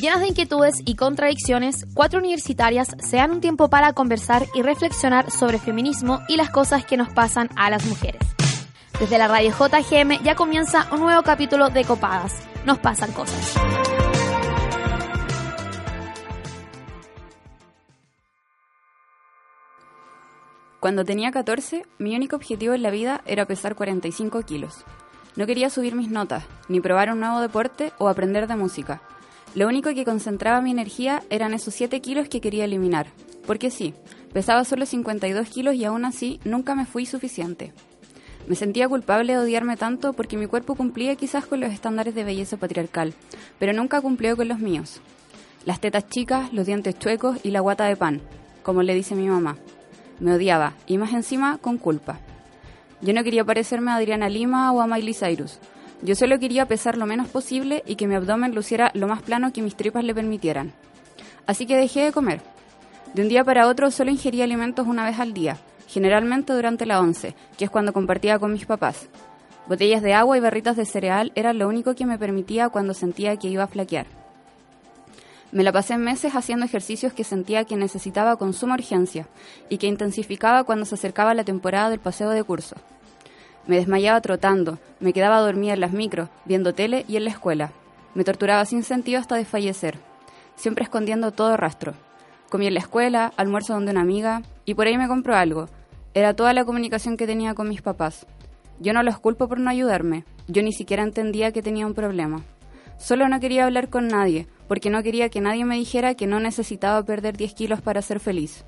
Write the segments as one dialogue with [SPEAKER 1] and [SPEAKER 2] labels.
[SPEAKER 1] Llenas de inquietudes y contradicciones, cuatro universitarias se dan un tiempo para conversar y reflexionar sobre feminismo y las cosas que nos pasan a las mujeres. Desde la radio JGM ya comienza un nuevo capítulo de Copadas. Nos pasan cosas.
[SPEAKER 2] Cuando tenía 14, mi único objetivo en la vida era pesar 45 kilos. No quería subir mis notas, ni probar un nuevo deporte o aprender de música. Lo único que concentraba mi energía eran esos 7 kilos que quería eliminar. Porque sí, pesaba solo 52 kilos y aún así nunca me fui suficiente. Me sentía culpable de odiarme tanto porque mi cuerpo cumplía quizás con los estándares de belleza patriarcal, pero nunca cumplió con los míos. Las tetas chicas, los dientes chuecos y la guata de pan, como le dice mi mamá. Me odiaba, y más encima con culpa. Yo no quería parecerme a Adriana Lima o a Miley Cyrus. Yo solo quería pesar lo menos posible y que mi abdomen luciera lo más plano que mis tripas le permitieran. Así que dejé de comer. De un día para otro solo ingería alimentos una vez al día, generalmente durante la once, que es cuando compartía con mis papás. Botellas de agua y barritas de cereal eran lo único que me permitía cuando sentía que iba a flaquear. Me la pasé meses haciendo ejercicios que sentía que necesitaba con suma urgencia y que intensificaba cuando se acercaba la temporada del paseo de curso. Me desmayaba trotando, me quedaba dormida en las micros, viendo tele y en la escuela. Me torturaba sin sentido hasta desfallecer, siempre escondiendo todo rastro. Comí en la escuela, almuerzo donde una amiga y por ahí me compró algo. Era toda la comunicación que tenía con mis papás. Yo no los culpo por no ayudarme, yo ni siquiera entendía que tenía un problema. Solo no quería hablar con nadie, porque no quería que nadie me dijera que no necesitaba perder 10 kilos para ser feliz.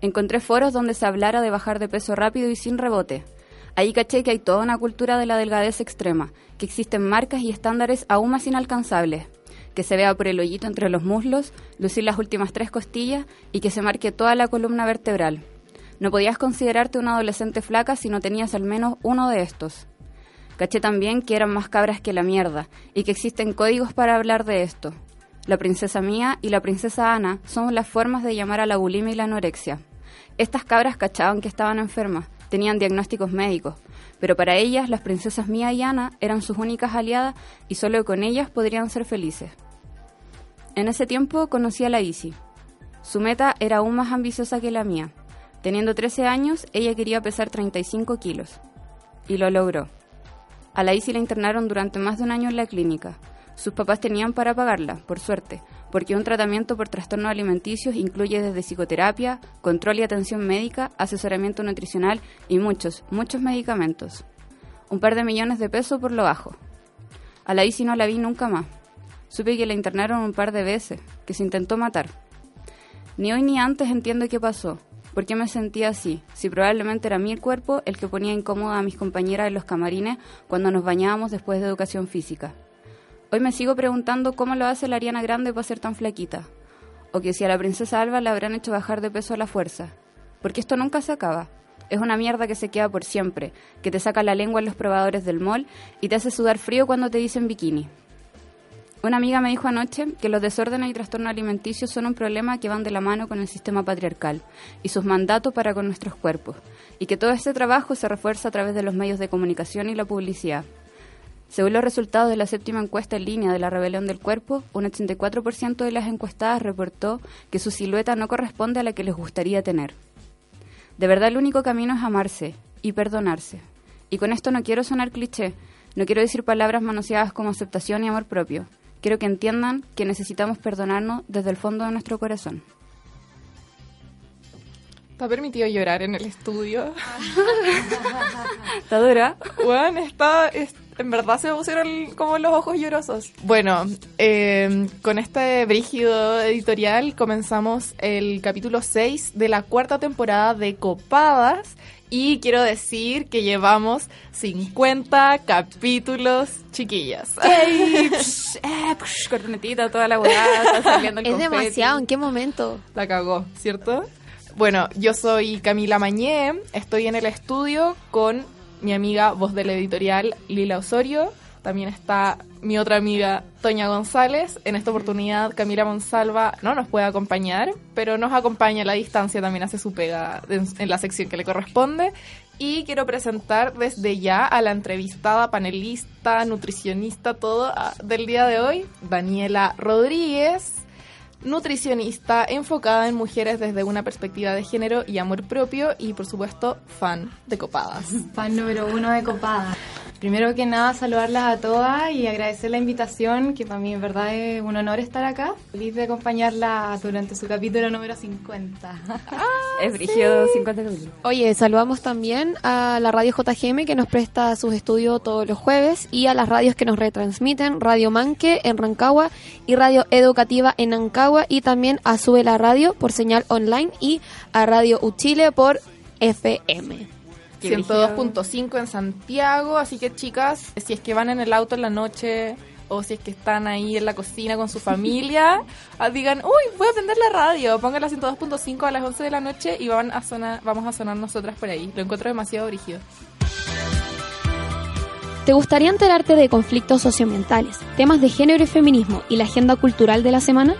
[SPEAKER 2] Encontré foros donde se hablara de bajar de peso rápido y sin rebote. Ahí caché que hay toda una cultura de la delgadez extrema, que existen marcas y estándares aún más inalcanzables, que se vea por el hoyito entre los muslos, lucir las últimas tres costillas y que se marque toda la columna vertebral. No podías considerarte una adolescente flaca si no tenías al menos uno de estos. Caché también que eran más cabras que la mierda y que existen códigos para hablar de esto. La princesa Mía y la princesa Ana son las formas de llamar a la bulimia y la anorexia. Estas cabras cachaban que estaban enfermas, tenían diagnósticos médicos, pero para ellas las princesas Mía y Ana eran sus únicas aliadas y solo con ellas podrían ser felices. En ese tiempo conocí a la Isi. Su meta era aún más ambiciosa que la mía. Teniendo 13 años, ella quería pesar 35 kilos. Y lo logró. A la Isi la internaron durante más de un año en la clínica. Sus papás tenían para pagarla, por suerte, porque un tratamiento por trastornos alimenticios incluye desde psicoterapia, control y atención médica, asesoramiento nutricional y muchos, muchos medicamentos. Un par de millones de pesos por lo bajo. A la Isi no la vi nunca más. Supe que la internaron un par de veces, que se intentó matar. Ni hoy ni antes entiendo qué pasó, ¿Por qué me sentía así? Si probablemente era mi cuerpo el que ponía incómoda a mis compañeras en los camarines cuando nos bañábamos después de educación física. Hoy me sigo preguntando cómo lo hace la Ariana Grande para ser tan flaquita. O que si a la princesa Alba le habrán hecho bajar de peso a la fuerza. Porque esto nunca se acaba. Es una mierda que se queda por siempre, que te saca la lengua en los probadores del mall y te hace sudar frío cuando te dicen bikini. Una amiga me dijo anoche que los desórdenes y trastornos alimenticios son un problema que van de la mano con el sistema patriarcal y sus mandatos para con nuestros cuerpos, y que todo este trabajo se refuerza a través de los medios de comunicación y la publicidad. Según los resultados de la séptima encuesta en línea de la rebelión del cuerpo, un 84% de las encuestadas reportó que su silueta no corresponde a la que les gustaría tener. De verdad el único camino es amarse y perdonarse. Y con esto no quiero sonar cliché, no quiero decir palabras manoseadas como aceptación y amor propio. Quiero que entiendan que necesitamos perdonarnos desde el fondo de nuestro corazón.
[SPEAKER 3] ¿Está permitido llorar en el estudio?
[SPEAKER 2] ¿Está dura?
[SPEAKER 3] Bueno, está, en verdad se me pusieron como los ojos llorosos. Bueno, eh, con este brígido editorial comenzamos el capítulo 6 de la cuarta temporada de Copadas y quiero decir que llevamos 50 capítulos, chiquillas.
[SPEAKER 2] ¡Ey! eh, cornetita, toda la volada, saliendo el
[SPEAKER 1] Es
[SPEAKER 2] confeti.
[SPEAKER 1] demasiado, ¿en qué momento?
[SPEAKER 3] La cagó, ¿cierto? Bueno, yo soy Camila Mañé, estoy en el estudio con mi amiga voz de la editorial Lila Osorio. También está mi otra amiga Toña González. En esta oportunidad Camila Monsalva no nos puede acompañar, pero nos acompaña a la distancia, también hace su pega en, la sección que le corresponde. Y quiero presentar desde ya a la entrevistada, panelista, nutricionista, todo ah, del día de hoy, Daniela Rodríguez, nutricionista enfocada en mujeres desde una perspectiva de género y amor propio y por supuesto fan de copadas.
[SPEAKER 4] Fan número uno de copadas. Primero que nada, saludarlas a todas y agradecer la invitación, que para mí en verdad es un honor estar acá. Feliz de acompañarla durante su capítulo número 50.
[SPEAKER 2] es brígido 50 capítulos.
[SPEAKER 1] Oye, saludamos también a la radio JGM que nos presta sus estudios todos los jueves y a las radios que nos retransmiten, Radio Manque en Rancagua y Radio Educativa en Ancagua y también a Sube la Radio por señal online y a Radio Uchile por FM.
[SPEAKER 3] 102.5 en Santiago, así que chicas, si es que van en el auto en la noche o si es que están ahí en la cocina con su familia, ah, digan, uy, voy a prender la radio, pongan la 102.5 a las 11 de la noche y van a sonar, vamos a sonar nosotras por ahí. Lo encuentro demasiado brígido.
[SPEAKER 1] ¿Te gustaría enterarte de conflictos socioambientales, temas de género y feminismo y la agenda cultural de la semana?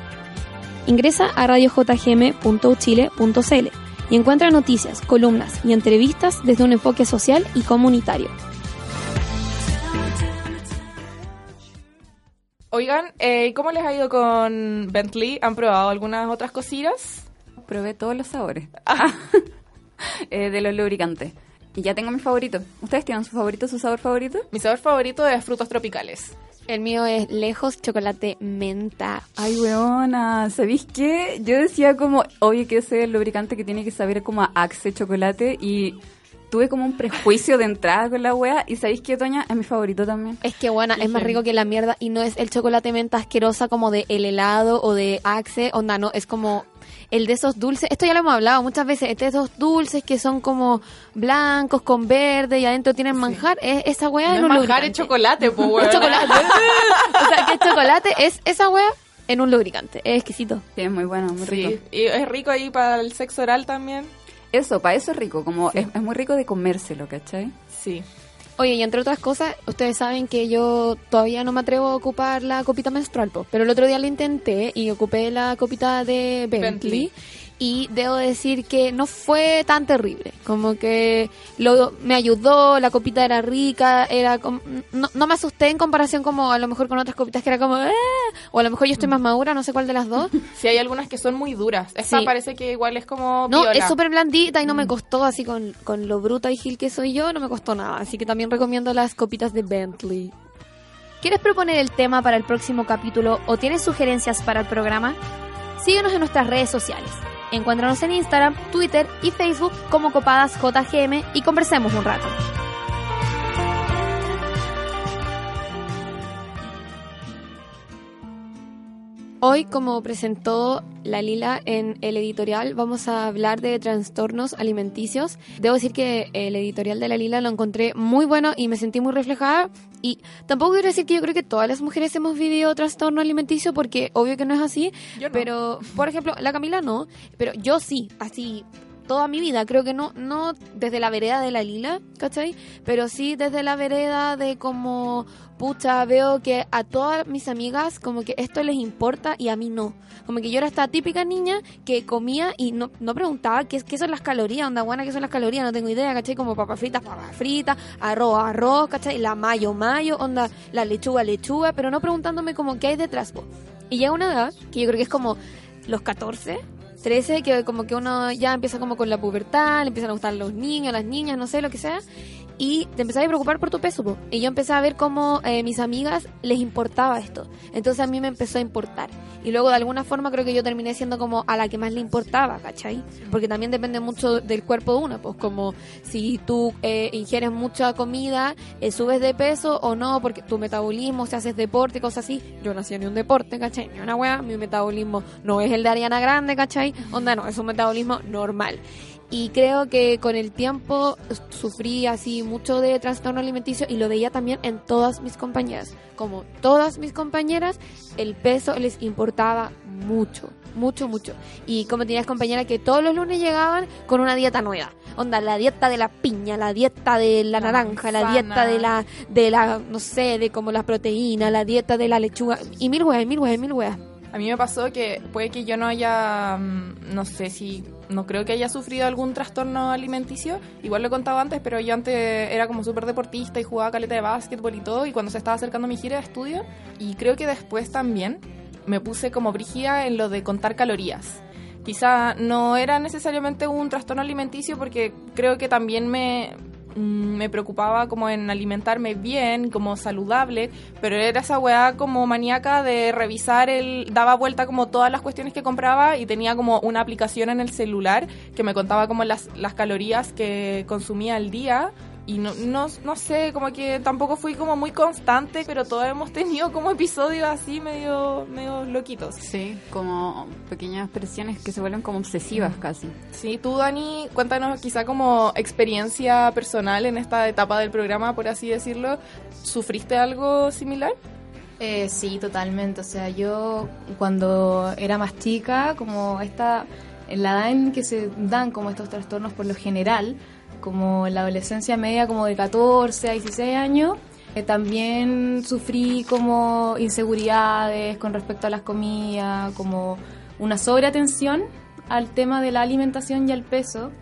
[SPEAKER 1] Ingresa a radiojgm.uchile.cl y encuentra noticias, columnas y entrevistas desde un enfoque social y comunitario.
[SPEAKER 3] Oigan, eh, ¿cómo les ha ido con Bentley? ¿Han probado algunas otras cosillas?
[SPEAKER 2] Probé todos los sabores eh, de los lubricantes. Y ya tengo mi favorito. ¿Ustedes tienen su favorito, su sabor favorito?
[SPEAKER 3] Mi sabor favorito es frutos tropicales.
[SPEAKER 1] El mío es lejos chocolate menta.
[SPEAKER 2] Ay, weona, ¿sabéis qué? Yo decía como, obvio que ese es el lubricante que tiene que saber como a Axe chocolate y tuve como un prejuicio de entrada con la wea y ¿sabéis qué, Toña? Es mi favorito también.
[SPEAKER 1] Es que, buena, es más rico que la mierda y no es el chocolate menta asquerosa como de el helado o de Axe, onda, no, es como el de esos dulces, esto ya lo hemos hablado muchas veces, este de esos dulces que son como blancos con verde y adentro tienen manjar, es esa wea
[SPEAKER 3] no
[SPEAKER 1] en un
[SPEAKER 3] manjar
[SPEAKER 1] lubricante.
[SPEAKER 3] es chocolate, pues
[SPEAKER 1] Es chocolate. o sea, que es chocolate es esa wea en un lubricante. Es exquisito.
[SPEAKER 2] Sí, es muy bueno, muy rico.
[SPEAKER 3] Sí, y es rico ahí para el sexo oral también.
[SPEAKER 2] Eso, para eso es rico, como es, es muy rico de comérselo, ¿cachai?
[SPEAKER 3] Sí.
[SPEAKER 1] Oye, y entre otras cosas, ustedes saben que yo todavía no me atrevo a ocupar la copita menstrual, pero el otro día lo intenté y ocupé la copita de Bentley.
[SPEAKER 3] Bentley.
[SPEAKER 1] Y debo decir que no fue tan terrible. Como que lo, me ayudó, la copita era rica, era como- no, no me asusté en comparación como a lo mejor con otras copitas que era como... "Ah", o a lo mejor yo estoy más madura, no sé cuál de las dos.
[SPEAKER 3] Sí, hay algunas que son muy duras. Esta
[SPEAKER 1] Sí.
[SPEAKER 3] parece que igual es como
[SPEAKER 1] No,
[SPEAKER 3] viola.
[SPEAKER 1] es súper blandita y no me costó así con, con lo bruta y gil que soy yo, no me costó nada. Así que también recomiendo las copitas de Bentley. ¿Quieres proponer el tema para el próximo capítulo o tienes sugerencias para el programa? Síguenos en nuestras redes sociales. Encuéntranos en Instagram, Twitter y Facebook como Copadas JGM y conversemos un rato. Hoy, como presentó la Lila en el editorial, vamos a hablar de trastornos alimenticios. Debo decir que el editorial de la Lila lo encontré muy bueno y me sentí muy reflejada. Y tampoco quiero decir que yo creo que todas las mujeres hemos vivido trastorno alimenticio, porque obvio que no es así.
[SPEAKER 3] Yo no.
[SPEAKER 1] Pero, por ejemplo, la Camila no, pero yo sí, así toda mi vida, creo que no, no desde la vereda de la lila, ¿cachai? Pero sí desde la vereda de como, pucha, veo que a todas mis amigas como que esto les importa y a mí no. Como que yo era esta típica niña que comía y no, no preguntaba qué, qué son las calorías, onda buena, qué son las calorías, no tengo idea, ¿cachai? Como papas fritas, papas fritas, arroz, arroz, ¿cachai? La mayo, mayo, onda, la lechuga, lechuga, pero no preguntándome como qué hay detrás. Y llega una edad, que yo creo que es como los 14, 13, que como que uno ya empieza como con la pubertad, le empiezan a gustar los niños, las niñas, no sé, lo que sea, y te empezás a preocupar por tu peso, po. y yo empecé a ver cómo eh, mis amigas les importaba esto, entonces a mí me empezó a importar, y luego de alguna forma creo que yo terminé siendo como a la que más le importaba, ¿cachai? Porque también depende mucho del cuerpo de uno, pues como si tú eh, ingieres mucha comida, eh, subes de peso o no, porque tu metabolismo, si haces deporte, cosas así, yo no hacía ni un deporte, ¿cachai? Ni una weá, mi metabolismo no es el de Ariana Grande, ¿cachai? Onda, no, es un metabolismo normal. Y creo que con el tiempo sufrí así mucho de trastorno alimenticio y lo veía también en todas mis compañeras. Como todas mis compañeras, el peso les importaba mucho, mucho, mucho. Y como tenías compañeras que todos los lunes llegaban con una dieta nueva. Onda, la dieta de la piña, la dieta de la,
[SPEAKER 3] La
[SPEAKER 1] naranja, la dieta de la, de la, no sé, de como la proteína, la dieta de la lechuga. Y mil weas, y mil weas, y mil weas.
[SPEAKER 3] A mí me pasó que puede que yo no haya, mm, no sé si no creo que haya sufrido algún trastorno alimenticio. Igual lo he contado antes, pero yo antes era como súper deportista y jugaba caleta de básquetbol y todo. Y cuando se estaba acercando mi gira de estudio, y creo que después también me puse como brígida en lo de contar calorías. Quizá no era necesariamente un trastorno alimenticio porque creo que también me, Mm, me preocupaba como en alimentarme bien, como saludable, pero era esa weá como maníaca de revisar el, daba vuelta como todas las cuestiones que compraba y tenía como una aplicación en el celular que me contaba como las, las calorías que consumía al día y no, no, no sé, como que tampoco fui como muy constante, pero todos hemos tenido como episodios así medio, medio loquitos.
[SPEAKER 2] Sí, como pequeñas presiones que se vuelven como obsesivas casi.
[SPEAKER 3] Sí, tú Dani, cuéntanos quizá como experiencia personal en esta etapa del programa, por así decirlo, ¿sufriste algo similar?
[SPEAKER 4] Eh, sí, totalmente. O sea, yo cuando era más chica, como esta, en la edad en que se dan como estos trastornos por lo general, como en la adolescencia media, como de 14 a 16 años, eh, también sufrí como inseguridades con respecto a las comidas, como una sobreatención al tema de la alimentación y al peso.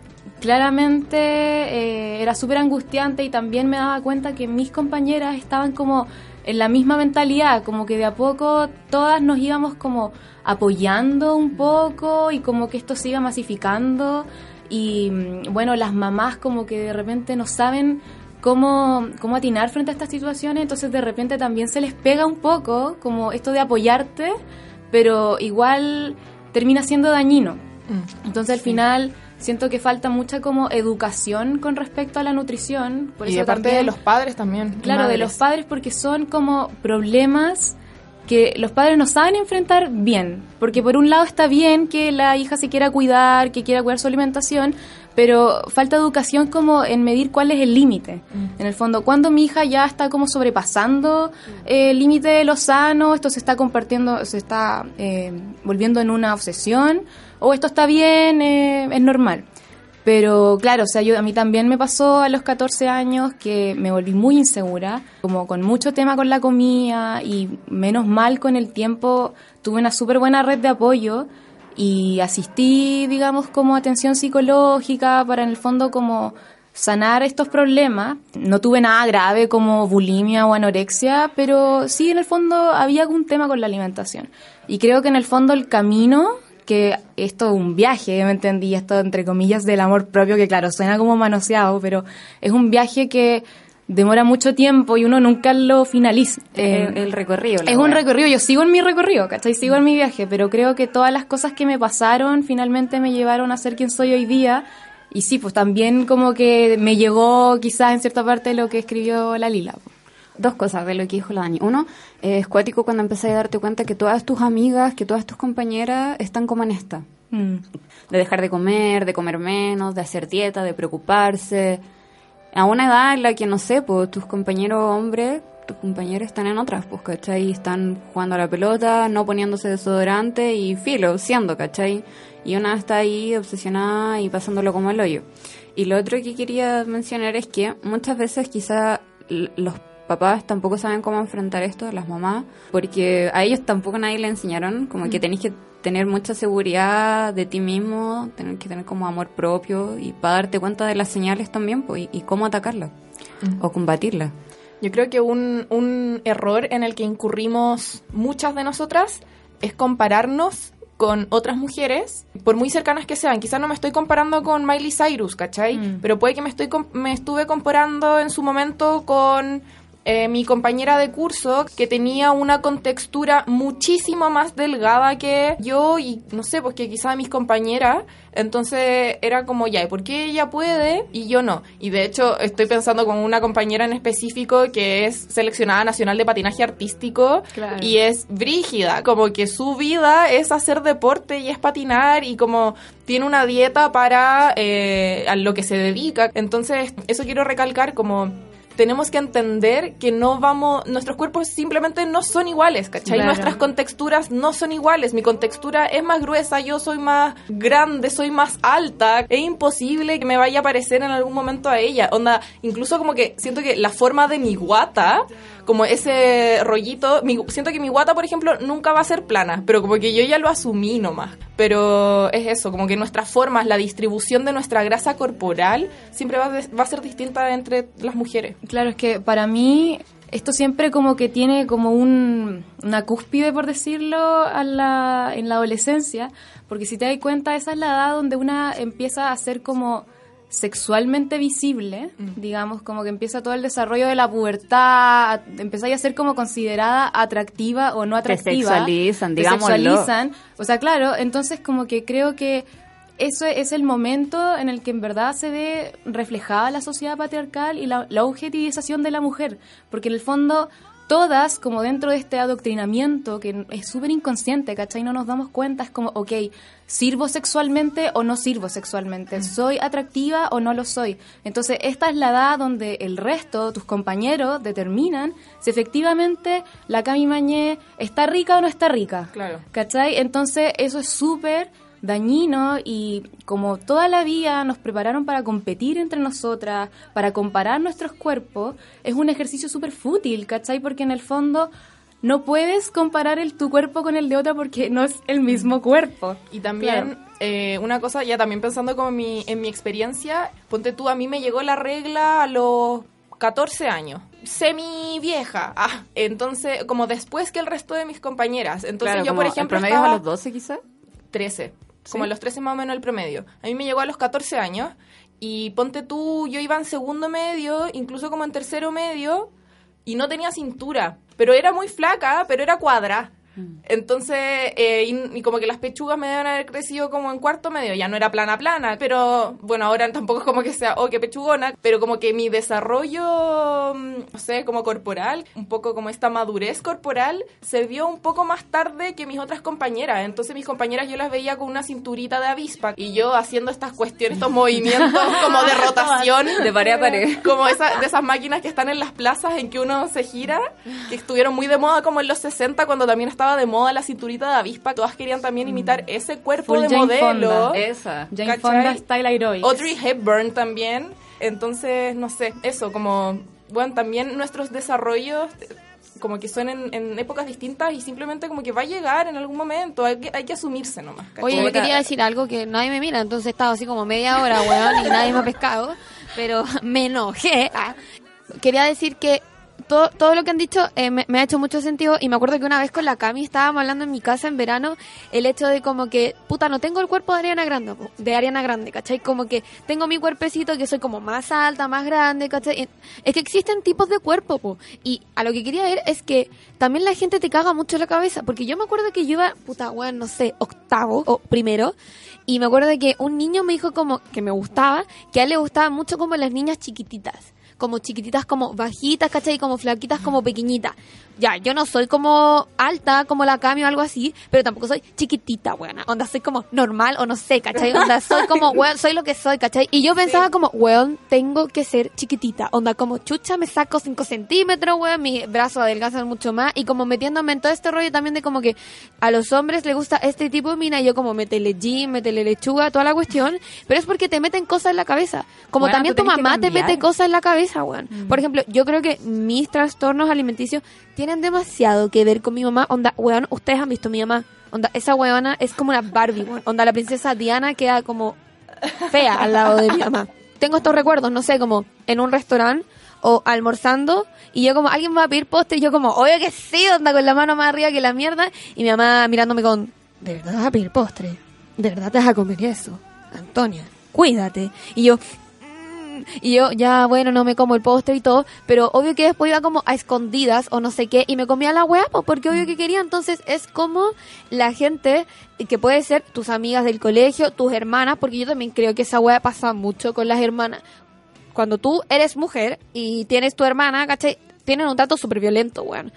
[SPEAKER 4] Claramente eh, era súper angustiante y también me daba cuenta que mis compañeras estaban como en la misma mentalidad, como que de a poco todas nos íbamos como apoyando un poco y como que esto se iba masificando y mm, bueno, las mamás como que de repente no saben cómo, cómo atinar frente a estas situaciones, entonces de repente también se les pega un poco como esto de apoyarte, pero igual termina siendo dañino. Mm. Entonces al final siento que falta mucha como educación con respecto a la nutrición.
[SPEAKER 3] Por y de parte de los padres también.
[SPEAKER 4] Claro, de los padres porque son como problemas que los padres no saben enfrentar bien, porque por un lado está bien que la hija se quiera cuidar, que quiera cuidar su alimentación, pero falta educación como en medir cuál es el límite. Mm. En el fondo, cuando mi hija ya está como sobrepasando eh, el límite de lo sano, esto se está compartiendo, se está eh, volviendo en una obsesión, o esto está bien, eh, es normal. Pero claro, o sea, yo, a mí también me pasó a los 14 años que me volví muy insegura, como con mucho tema con la comida y menos mal con el tiempo tuve una súper buena red de apoyo y asistí, digamos, como atención psicológica para en el fondo como sanar estos problemas. No tuve nada grave como bulimia o anorexia, pero sí en el fondo había algún tema con la alimentación. Y creo que en el fondo el camino que esto es un viaje, me entendí, esto entre comillas del amor propio, que claro, suena como manoseado, pero es un viaje que demora mucho tiempo y uno nunca lo finaliza.
[SPEAKER 2] el, recorrido.
[SPEAKER 4] Es un recorrido, yo sigo en mi recorrido, ¿cachai? Sigo en mi viaje, pero creo que todas las cosas que me pasaron finalmente me llevaron a ser quien soy hoy día. Y sí, pues también como que me llegó quizás en cierta parte lo que escribió la Lila
[SPEAKER 2] dos cosas de lo que dijo la Dani. Uno, es cuático cuando empecé a darte cuenta que todas tus amigas, que todas tus compañeras están como en esta. Mm. De dejar de comer, de comer menos, de hacer dieta, de preocuparse. A una edad en la que, no sé, pues tus compañeros hombres, tus compañeros están en otras, pues, ¿cachai? Están jugando a la pelota, no poniéndose desodorante y filo, siendo, ¿cachai? Y una está ahí obsesionada y pasándolo como el hoyo. Y lo otro que quería mencionar es que muchas veces quizá los papás tampoco saben cómo enfrentar esto, las mamás, porque a ellos tampoco nadie le enseñaron, como que mm. tenéis que tener mucha seguridad de ti mismo, tener que tener como amor propio y para darte cuenta de las señales también pues, y, cómo atacarlas mm. o combatirlas.
[SPEAKER 3] Yo creo que un, un error en el que incurrimos muchas de nosotras es compararnos con otras mujeres, por muy cercanas que sean. Quizás no me estoy comparando con Miley Cyrus, ¿cachai? Mm. Pero puede que me, estoy, me estuve comparando en su momento con eh, mi compañera de curso que tenía una contextura muchísimo más delgada que yo y no sé, pues que quizá mis compañeras, entonces era como ya, ¿y por qué ella puede y yo no? Y de hecho estoy pensando con una compañera en específico que es seleccionada nacional de patinaje artístico y es brígida, como que su vida es hacer deporte y es patinar y como tiene una dieta para eh, a lo que se dedica. Entonces eso quiero recalcar como tenemos que entender que no vamos, nuestros cuerpos simplemente no son iguales, ¿cachai? Nuestras contexturas no son iguales. Mi contextura es más gruesa, yo soy más grande, soy más alta. Es imposible que me vaya a parecer en algún momento a ella. Onda, incluso como que siento que la forma de mi guata como ese rollito. Mi- siento que mi guata, por ejemplo, nunca va a ser plana, pero como que yo ya lo asumí nomás. Pero es eso, como que nuestras formas, la distribución de nuestra grasa corporal siempre va, a ser distinta entre las mujeres.
[SPEAKER 4] Claro, es que para mí esto siempre como que tiene como un, una cúspide, por decirlo, a la, en la adolescencia, porque si te das cuenta, esa es la edad donde una empieza a ser como sexualmente visible, digamos, como que empieza todo el desarrollo de la pubertad, empieza a ser como considerada atractiva o no
[SPEAKER 2] Te
[SPEAKER 4] atractiva.
[SPEAKER 2] sexualizan,
[SPEAKER 4] Te
[SPEAKER 2] digámoslo.
[SPEAKER 4] sexualizan. O sea, claro, entonces como que creo que eso es el momento en el que en verdad se ve reflejada la sociedad patriarcal y la, la objetivización de la mujer, porque en el fondo todas, como dentro de este adoctrinamiento que es súper inconsciente, ¿cachai? No nos damos cuenta, es como, ok, ¿sirvo sexualmente o no sirvo sexualmente? ¿Soy atractiva o no lo soy? Entonces, esta es la edad donde el resto, tus compañeros, determinan si efectivamente la Cami Mañé está rica o no está rica.
[SPEAKER 3] Claro.
[SPEAKER 4] ¿Cachai? Entonces eso es súper dañino y como toda la vida nos prepararon para competir entre nosotras, para comparar nuestros cuerpos, es un ejercicio súper fútil, ¿cachai? Porque en el fondo no puedes comparar el, tu cuerpo con el de otra porque no es el mismo cuerpo.
[SPEAKER 3] Y también,
[SPEAKER 4] Claro.
[SPEAKER 3] eh, una cosa, ya también pensando como en mi, en mi experiencia, ponte tú, a mí me llegó la regla a los 14 años, semi vieja, ah, entonces, como después que el resto de mis compañeras. Entonces
[SPEAKER 2] Claro,
[SPEAKER 3] yo, por
[SPEAKER 2] el
[SPEAKER 3] ejemplo,
[SPEAKER 2] promedio es
[SPEAKER 3] estaba
[SPEAKER 2] a los 12 quizás.
[SPEAKER 3] 13, como a los 13 más o menos el promedio. A mí me llegó a los 14 años y ponte tú, yo iba en segundo medio, incluso como en tercero medio, y no tenía cintura, pero era muy flaca, pero era cuadra. Entonces, eh, y, y como que las pechugas me deben haber crecido como en cuarto medio, ya no era plana plana, pero bueno, ahora tampoco es como que sea, oh, qué pechugona, pero como que mi desarrollo, mm, no sé, como corporal, un poco como esta madurez corporal, se vio un poco más tarde que mis otras compañeras. Entonces mis compañeras yo las veía con una cinturita de avispa y yo haciendo estas cuestiones, estos movimientos como de rotación.
[SPEAKER 2] De pared a pared.
[SPEAKER 3] Como esa, de esas máquinas que están en las plazas en que uno se gira, que estuvieron muy de moda como en los 60 cuando también estaba de moda la cinturita de avispa. Todas querían también imitar ese cuerpo
[SPEAKER 4] Full
[SPEAKER 3] de
[SPEAKER 4] Jane
[SPEAKER 3] modelo.
[SPEAKER 4] Fonda.
[SPEAKER 2] Esa.
[SPEAKER 4] Jane
[SPEAKER 3] ¿Cachai?
[SPEAKER 4] Fonda Style Aerobics.
[SPEAKER 3] Audrey Hepburn también. Entonces, no sé, eso, como, bueno, también nuestros desarrollos eh, como que son en, en épocas distintas y simplemente como que va a llegar en algún momento, hay que, hay que asumirse nomás. ¿cachai?
[SPEAKER 1] Oye, yo quería decir algo que nadie me mira, entonces he estado así como media hora, weón, y nadie me ha pescado, pero me enojé. Ah. Quería decir que todo, todo lo que han dicho eh, me, ha hecho mucho sentido y me acuerdo que una vez con la Cami estábamos hablando en mi casa en verano el hecho de como que, puta, no tengo el cuerpo de Ariana Grande, de Ariana Grande, ¿cachai? Como que tengo mi cuerpecito que soy como más alta, más grande, ¿cachai? Es que existen tipos de cuerpo, po. y a lo que quería ver es que también la gente te caga mucho la cabeza, porque yo me acuerdo que yo iba, puta, weón, no sé, octavo o primero, y me acuerdo que un niño me dijo como que me gustaba, que a él le gustaba mucho como las niñas chiquititas. Como chiquititas, como bajitas, ¿cachai? Como flaquitas, como pequeñitas. Ya, yo no soy como alta, como la Cami o algo así, pero tampoco soy chiquitita, weona. Onda, soy como normal o no sé, ¿cachai? Onda, soy como, weón, soy lo que soy, ¿cachai? Y yo pensaba como, weón, tengo que ser chiquitita. Onda, como chucha, me saco 5 centímetros, weón, mis brazos adelgazan mucho más. Y como metiéndome en todo este rollo también de como que a los hombres les gusta este tipo de mina, y yo como metele jean, metele lechuga, toda la cuestión. Pero es porque te meten cosas en la cabeza. Como
[SPEAKER 2] Bueno,
[SPEAKER 1] también tu mamá te mete cosas en la cabeza, weón. Por ejemplo, yo creo que mis trastornos alimenticios tienen demasiado que ver con mi mamá. Onda, weón, ustedes han visto mi mamá. Onda, esa weona es como una Barbie, weón. Onda, la princesa Diana queda como fea al lado de mi mamá. Tengo estos recuerdos, no sé, como en un restaurante o almorzando y yo como, alguien va a pedir postre y yo como, obvio que sí, onda con la mano más arriba que la mierda y mi mamá mirándome con, ¿de verdad vas a pedir postre? ¿De verdad te vas a comer eso? Antonia, cuídate. Y yo, y yo ya, bueno, no me como el postre y todo, pero obvio que después iba como a escondidas o no sé qué y me comía la hueá, pues, porque obvio que quería. Entonces es como la gente que puede ser tus amigas del colegio, tus hermanas, porque yo también creo que esa hueá pasa mucho con las hermanas. Cuando tú eres mujer y tienes tu hermana, ¿cachai? Tienen un trato súper violento, weón.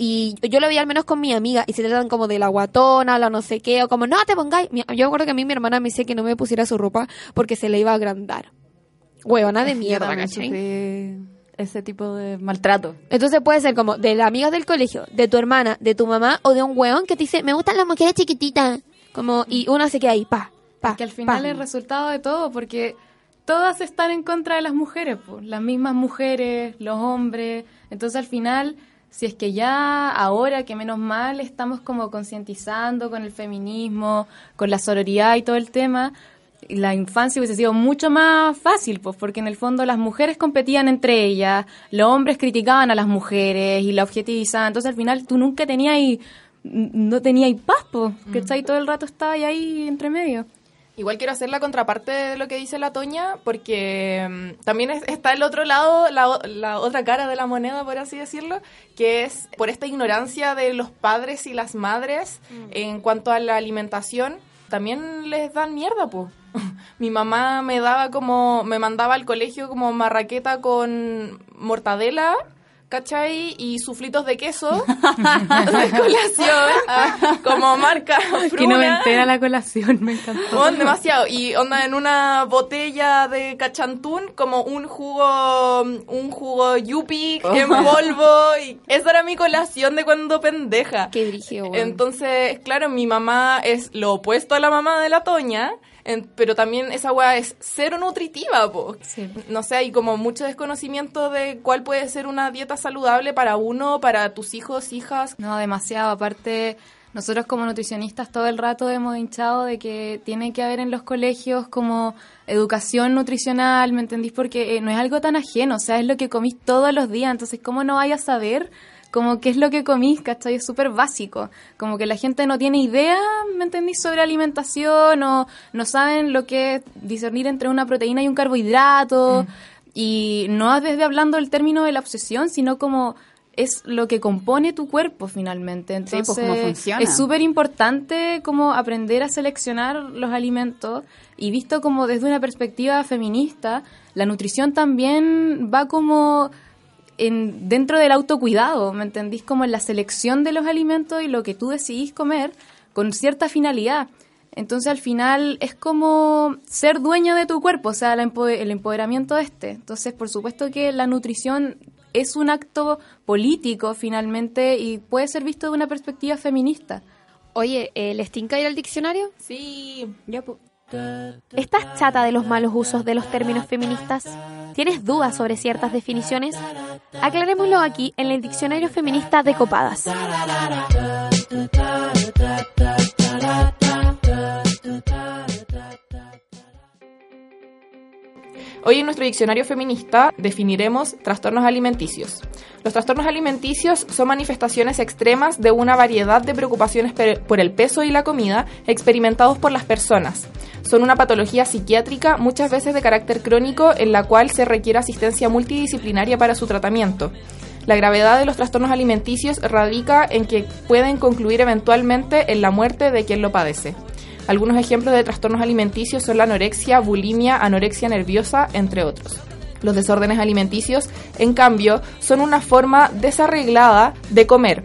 [SPEAKER 1] Y yo lo veía al menos con mi amiga y se tratan como de la guatona, la no sé qué, o como, no te pongáis. Yo me acuerdo que a mí mi hermana me decía que no me pusiera su ropa porque se le iba a agrandar. Huevona de mierda, ¿cachai?
[SPEAKER 2] ese tipo de maltrato.
[SPEAKER 1] Entonces puede ser como de las amigas del colegio, de tu hermana, de tu mamá o de un weón que te dice, me gustan las mujeres chiquititas. Como, y una se queda ahí, pa, pa.
[SPEAKER 4] que al final
[SPEAKER 1] pa.
[SPEAKER 4] es resultado de todo, porque todas están en contra de las mujeres, pues. las mismas mujeres, los hombres, Entonces al final, si es que ya ahora que menos mal estamos como concientizando con el feminismo, con la sororidad y todo el tema, la infancia hubiese sido mucho más fácil, pues, porque en el fondo las mujeres competían entre ellas, los hombres criticaban a las mujeres y la objetivizaban, entonces al final tú nunca tenías no tenías paz, pues, que está ahí todo el rato estaba ahí entre medio.
[SPEAKER 3] Igual quiero hacer la contraparte de lo que dice la Toña, porque mm, también está el otro lado, la, la, otra cara de la moneda, por así decirlo, que es por esta ignorancia de los padres y las madres mm. en cuanto a la alimentación, también les dan mierda, pues. Mi mamá me daba como, me mandaba al colegio como marraqueta con mortadela ¿cachai? Y suflitos de queso de colación, como marca
[SPEAKER 4] Que no me entera la colación, me encantó.
[SPEAKER 3] demasiado. Y onda en una botella de cachantún, como un jugo, un jugo yupi en polvo. Y esa era mi colación de cuando pendeja.
[SPEAKER 1] Qué brillo,
[SPEAKER 3] Entonces, claro, mi mamá es lo opuesto a la mamá de la Toña pero también esa agua es cero nutritiva, po. No sé, hay como mucho desconocimiento de cuál puede ser una dieta saludable para uno, para tus hijos, hijas.
[SPEAKER 4] No, demasiado. Aparte, nosotros como nutricionistas todo el rato hemos hinchado de que tiene que haber en los colegios como educación nutricional, ¿me entendís? Porque eh, no es algo tan ajeno, o sea, es lo que comís todos los días, entonces, ¿cómo no vayas a saber? Como qué es lo que comís, ¿cachai? Es súper básico. Como que la gente no tiene idea, ¿me entendís?, sobre alimentación o no saben lo que es discernir entre una proteína y un carbohidrato. Mm. Y no desde hablando del término de la obsesión, sino como es lo que compone tu cuerpo finalmente.
[SPEAKER 2] Pues, Entonces,
[SPEAKER 4] es súper importante como aprender a seleccionar los alimentos y visto como desde una perspectiva feminista, la nutrición también va como en, dentro del autocuidado, ¿me entendís? Como en la selección de los alimentos y lo que tú decidís comer con cierta finalidad. Entonces al final es como ser dueña de tu cuerpo, o sea, el, empoderamiento de este. Entonces, por supuesto que la nutrición es un acto político finalmente y puede ser visto de una perspectiva feminista.
[SPEAKER 1] Oye, ¿les tinca ir al diccionario?
[SPEAKER 3] Sí.
[SPEAKER 1] Ya, ¿Estás chata de los malos usos de los términos feministas? ¿Tienes dudas sobre ciertas definiciones? Aclarémoslo aquí en el Diccionario Feminista de Copadas.
[SPEAKER 3] Hoy en nuestro diccionario feminista definiremos trastornos alimenticios. Los trastornos alimenticios son manifestaciones extremas de una variedad de preocupaciones por el peso y la comida experimentados por las personas. Son una patología psiquiátrica muchas veces de carácter crónico en la cual se requiere asistencia multidisciplinaria para su tratamiento. La gravedad de los trastornos alimenticios radica en que pueden concluir eventualmente en la muerte de quien lo padece. Algunos ejemplos de trastornos alimenticios son la anorexia, bulimia, anorexia nerviosa, entre otros. Los desórdenes alimenticios, en cambio, son una forma desarreglada de comer.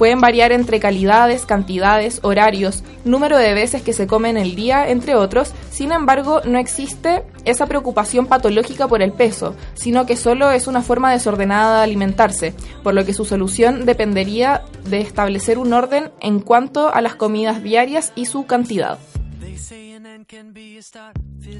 [SPEAKER 3] Pueden variar entre calidades, cantidades, horarios, número de veces que se come en el día, entre otros. Sin embargo, no existe esa preocupación patológica por el peso, sino que solo es una forma desordenada de alimentarse, por lo que su solución dependería de establecer un orden en cuanto a las comidas diarias y su cantidad.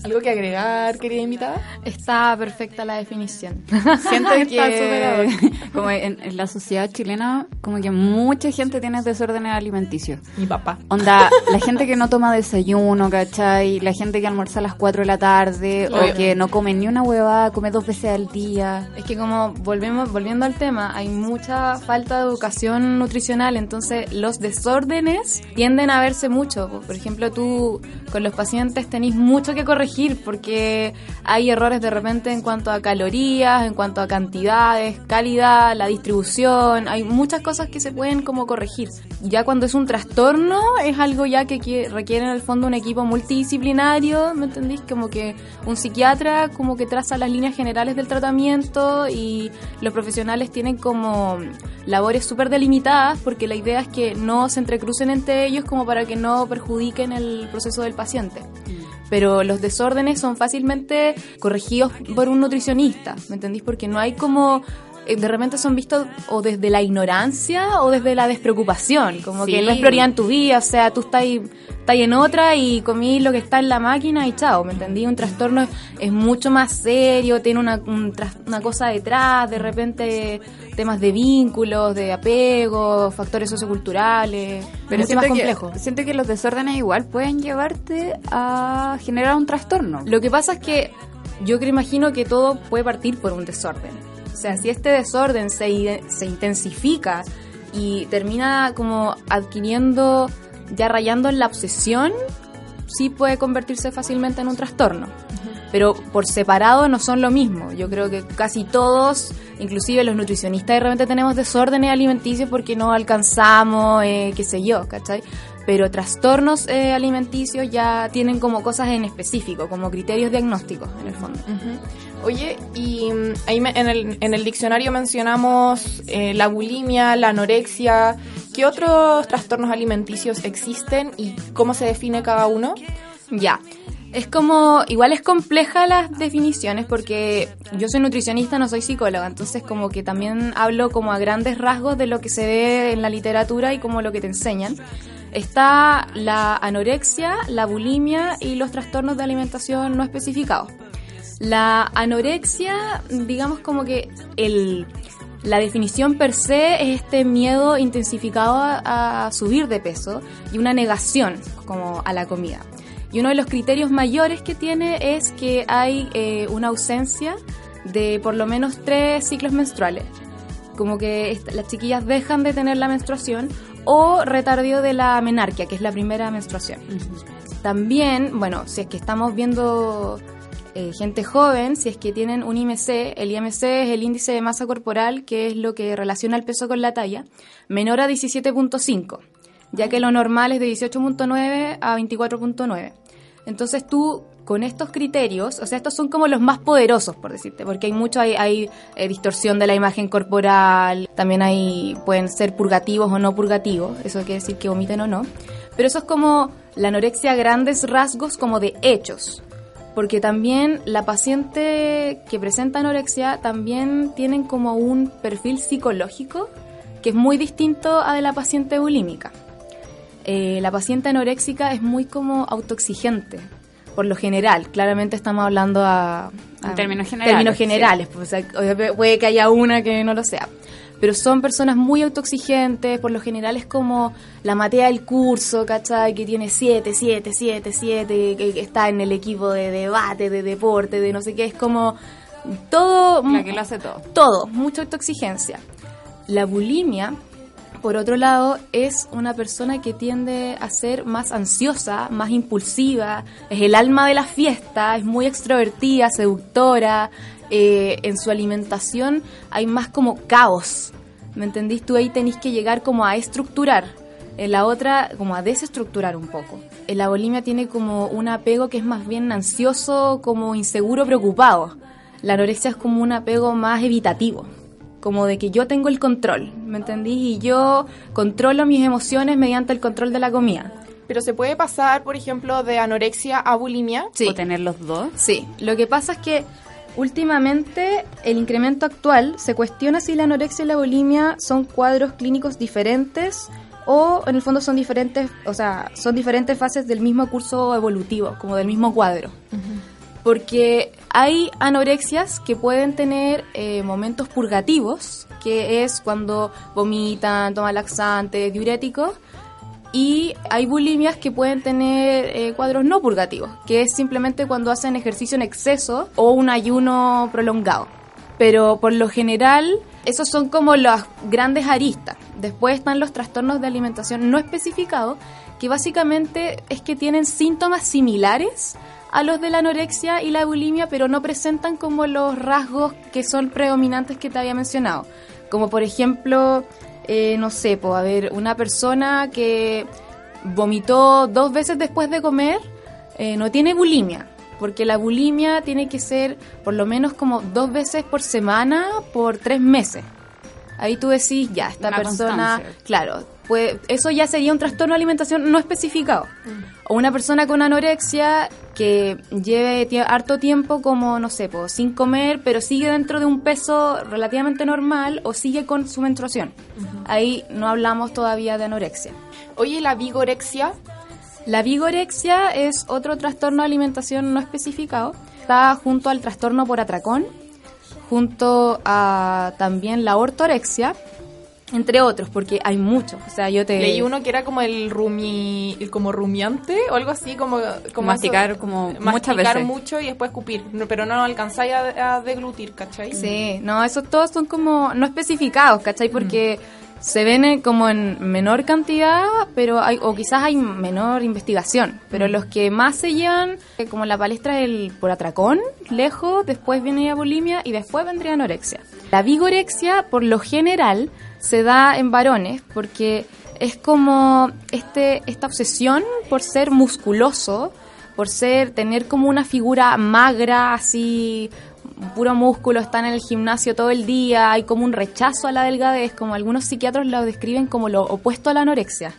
[SPEAKER 3] ¿Algo que agregar, querida invitada?
[SPEAKER 4] Está perfecta la definición.
[SPEAKER 2] Siento que como en, la sociedad chilena, como que mucha gente tiene desórdenes alimenticios.
[SPEAKER 3] Mi papá.
[SPEAKER 2] Onda, la gente que no toma desayuno, ¿cachai? La gente que almuerza a las 4 de la tarde o que no come ni una huevada, come dos veces al día.
[SPEAKER 4] Es que como volvemos volviendo al tema, hay mucha falta de educación nutricional, entonces los desórdenes tienden a verse mucho. Por ejemplo, tú con los pacientes tenéis mucho que corregir porque hay errores de repente en cuanto a calorías, en cuanto a cantidades, calidad, la distribución, hay muchas cosas que se pueden como corregir. Ya cuando es un trastorno es algo ya que requiere en el fondo un equipo multidisciplinario, ¿me entendís? Como que un psiquiatra como que traza las líneas generales del tratamiento y los profesionales tienen como labores súper delimitadas porque la idea es que no se entrecrucen entre ellos como para que no perjudiquen el proceso del paciente. Pero los desórdenes son fácilmente corregidos por un nutricionista, ¿me entendís? Porque no hay como de repente son vistos o desde la ignorancia o desde la despreocupación, como que no es prioridad en tu vida, o sea, tú estás, ahí- estás ahí en otra y comí lo que está en la máquina y chao, ¿me entendí? Un trastorno es, es mucho más serio, tiene una, un una cosa detrás, de repente temas de vínculos, de apego, factores socioculturales,
[SPEAKER 2] Pero
[SPEAKER 4] mucho más
[SPEAKER 2] siento
[SPEAKER 4] complejo.
[SPEAKER 2] que, siento que los desórdenes igual pueden llevarte a generar un trastorno.
[SPEAKER 4] Lo que pasa es que yo creo, imagino que todo puede partir por un desorden. O sea, si este desorden se, se intensifica y termina como adquiriendo, ya rayando en la obsesión, sí puede convertirse fácilmente en un trastorno. Pero por separado no son lo mismo. Yo creo que casi todos, inclusive los nutricionistas, de repente tenemos desórdenes alimenticios porque no alcanzamos, eh, qué sé yo, ¿cachai? Pero trastornos eh, alimenticios ya tienen como cosas en específico, como criterios diagnósticos en el fondo.
[SPEAKER 3] Ujú. Oye, y mm, ahí me- en, el, en el diccionario mencionamos eh, la bulimia, la anorexia. ¿Qué otros trastornos alimenticios existen y cómo se define cada uno?
[SPEAKER 4] Ya. Es como, igual es compleja las definiciones porque yo soy nutricionista, no soy psicóloga, entonces como que también hablo como a grandes rasgos de lo que se ve en la literatura y como lo que te enseñan. Está la anorexia, la bulimia y los trastornos de alimentación no especificados. La anorexia, digamos como que el, la definición per se es este miedo intensificado a, a subir de peso y una negación como a la comida. Y uno de los criterios mayores que tiene es que hay eh, una ausencia de por lo menos tres ciclos menstruales. Como que las chiquillas dejan de tener la menstruación o retardio de la menarquia, que es la primera menstruación. También, bueno, si es que estamos viendo eh, gente joven, si es que tienen un IMC, el IMC es el índice de masa corporal, que es lo que relaciona el peso con la talla, menor a 17.5, ya que lo normal es de 18.9 a 24.9. Entonces tú, con estos criterios, o sea, estos son como los más poderosos, por decirte, porque hay mucho, hay, hay eh, distorsión de la imagen corporal, también hay, pueden ser purgativos o no purgativos, eso quiere decir que vomiten o no, pero eso es como la anorexia a grandes rasgos como de hechos, porque también la paciente que presenta anorexia también tienen como un perfil psicológico que es muy distinto a de la paciente bulímica. Eh, la paciente anoréxica es muy como autoexigente, por lo general. Claramente estamos hablando a, a-
[SPEAKER 2] En términos generales,
[SPEAKER 4] términos
[SPEAKER 2] sí.
[SPEAKER 4] generales, pues, o sea, puede que haya una que no lo sea. Pero son personas muy autoexigentes, por lo general es como la matea del curso, ¿cachai? Que tiene 7, 7, 7, 7, que está en el equipo de debate, de deporte, de no sé qué, es como todo...
[SPEAKER 2] La que lo hace todo.
[SPEAKER 4] Todo, mucha autoexigencia. La bulimia, por otro lado, es una persona que tiende a ser más ansiosa, más impulsiva, es el alma de la fiesta, es muy extrovertida, seductora. Eh, en su alimentación hay más como caos. ¿Me entendís? Tú ahí tenés que llegar como a estructurar. En la otra, como a desestructurar un poco. En la bulimia tiene como un apego que es más bien ansioso, como inseguro, preocupado. La anorexia es como un apego más evitativo como de que yo tengo el control, ¿me entendí? Y yo controlo mis emociones mediante el control de la comida.
[SPEAKER 3] Pero se puede pasar, por ejemplo, de anorexia a bulimia.
[SPEAKER 4] Sí.
[SPEAKER 2] O tener los dos.
[SPEAKER 4] Sí, lo que pasa es que últimamente el incremento actual se cuestiona si la anorexia y la bulimia son cuadros clínicos diferentes o en el fondo son diferentes, o sea, son diferentes fases del mismo curso evolutivo, como del mismo cuadro. Porque hay anorexias que pueden tener eh, momentos purgativos, que es cuando vomitan, toman laxantes, diuréticos, y hay bulimias que pueden tener eh, cuadros no purgativos, que es simplemente cuando hacen ejercicio en exceso o un ayuno prolongado. Pero por lo general, esos son como las grandes aristas. Después están los trastornos de alimentación no especificados, que básicamente es que tienen síntomas similares a los de la anorexia y la bulimia, pero no presentan como los rasgos que son predominantes que te había mencionado. Como por ejemplo, eh, no sé, pues, a ver, una persona que vomitó dos veces después de comer eh, no tiene bulimia, porque la bulimia tiene que ser por lo menos como dos veces por semana por tres meses. Ahí tú decís, ya, esta
[SPEAKER 2] Una
[SPEAKER 4] persona,
[SPEAKER 2] constancia.
[SPEAKER 4] claro, pues eso ya sería un trastorno de alimentación no especificado. O una persona con anorexia que lleve tie- harto tiempo como, no sé, pues, sin comer, pero sigue dentro de un peso relativamente normal o sigue con su menstruación. Ahí no hablamos todavía de anorexia.
[SPEAKER 3] Oye, ¿y la vigorexia?
[SPEAKER 4] La vigorexia es otro trastorno de alimentación no especificado. Está junto al trastorno por atracón, junto a también la ortorexia, entre otros, porque hay muchos. O sea, yo te...
[SPEAKER 3] Leí uno que era como el rumi, el como rumiante o algo así, como, como
[SPEAKER 2] Masticar
[SPEAKER 3] eso-
[SPEAKER 2] como muchas
[SPEAKER 3] masticar
[SPEAKER 2] veces.
[SPEAKER 3] mucho y después escupir, No, pero no alcanzáis a, a deglutir, ¿cachai?
[SPEAKER 4] Sí, no, esos todos son como no especificados, ¿cachai? Porque se ven como en menor cantidad, pero hay, o quizás hay menor investigación. Pero los que más se llevan, eh, como la palestra del por atracón, lejos, después viene la bulimia y después vendría anorexia. La vigorexia, por lo general, se da en varones porque es como este, esta obsesión por ser musculoso, por ser, tener como una figura magra, así, puro músculo, están en el gimnasio todo el día, hay como un rechazo a la delgadez, como algunos psiquiatras lo describen como lo opuesto a la anorexia.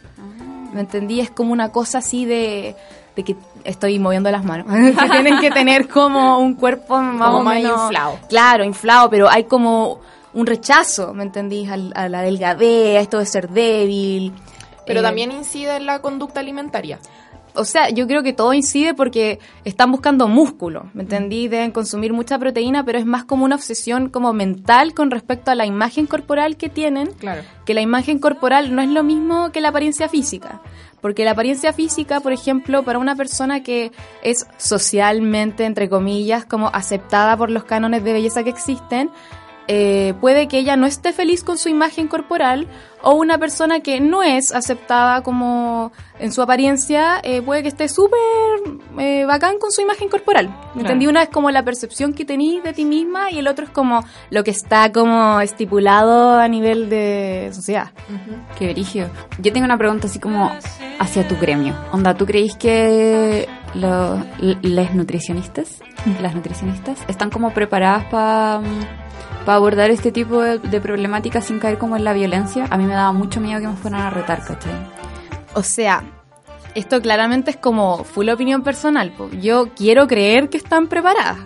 [SPEAKER 4] ¿Me entendí? Es como una cosa así de, de que estoy moviendo las manos, que tienen que tener como un cuerpo más
[SPEAKER 3] Como
[SPEAKER 4] o
[SPEAKER 3] más
[SPEAKER 4] menos-
[SPEAKER 3] inflado.
[SPEAKER 4] Claro, inflado, pero hay como un rechazo, ¿me entendí? Al- A, la delgadez, a esto de ser débil.
[SPEAKER 3] Pero
[SPEAKER 4] Eh,
[SPEAKER 3] también incide en la conducta alimentaria.
[SPEAKER 4] O sea, yo creo que todo incide porque están buscando músculo, ¿me entendí? Deben consumir mucha proteína, pero es más como una obsesión como mental con respecto a la imagen corporal que tienen,
[SPEAKER 3] Claro.
[SPEAKER 4] que la imagen corporal no es lo mismo que la apariencia física. Porque la apariencia física, por ejemplo, para una persona que es socialmente, entre comillas, como aceptada por los cánones de belleza que existen, eh, puede que ella no esté feliz con su imagen corporal o una persona que no es aceptada como en su apariencia eh, puede que esté súper eh, bacán con su imagen corporal. ¿Me entendí? Una es como la percepción que tenís de ti misma y el otro es como lo que está como estipulado a nivel de sociedad.
[SPEAKER 2] Qué brillo. Yo tengo una pregunta así como hacia tu gremio. Onda, ¿tú creís que lo- l- las nutricionistas, las nutricionistas, están como preparadas para abordar este tipo de, de problemáticas sin caer como en la violencia? A mí me daba mucho miedo que me fueran a retar, ¿cachai?
[SPEAKER 4] O sea, esto claramente es como full opinión personal. Yo quiero creer que están preparadas,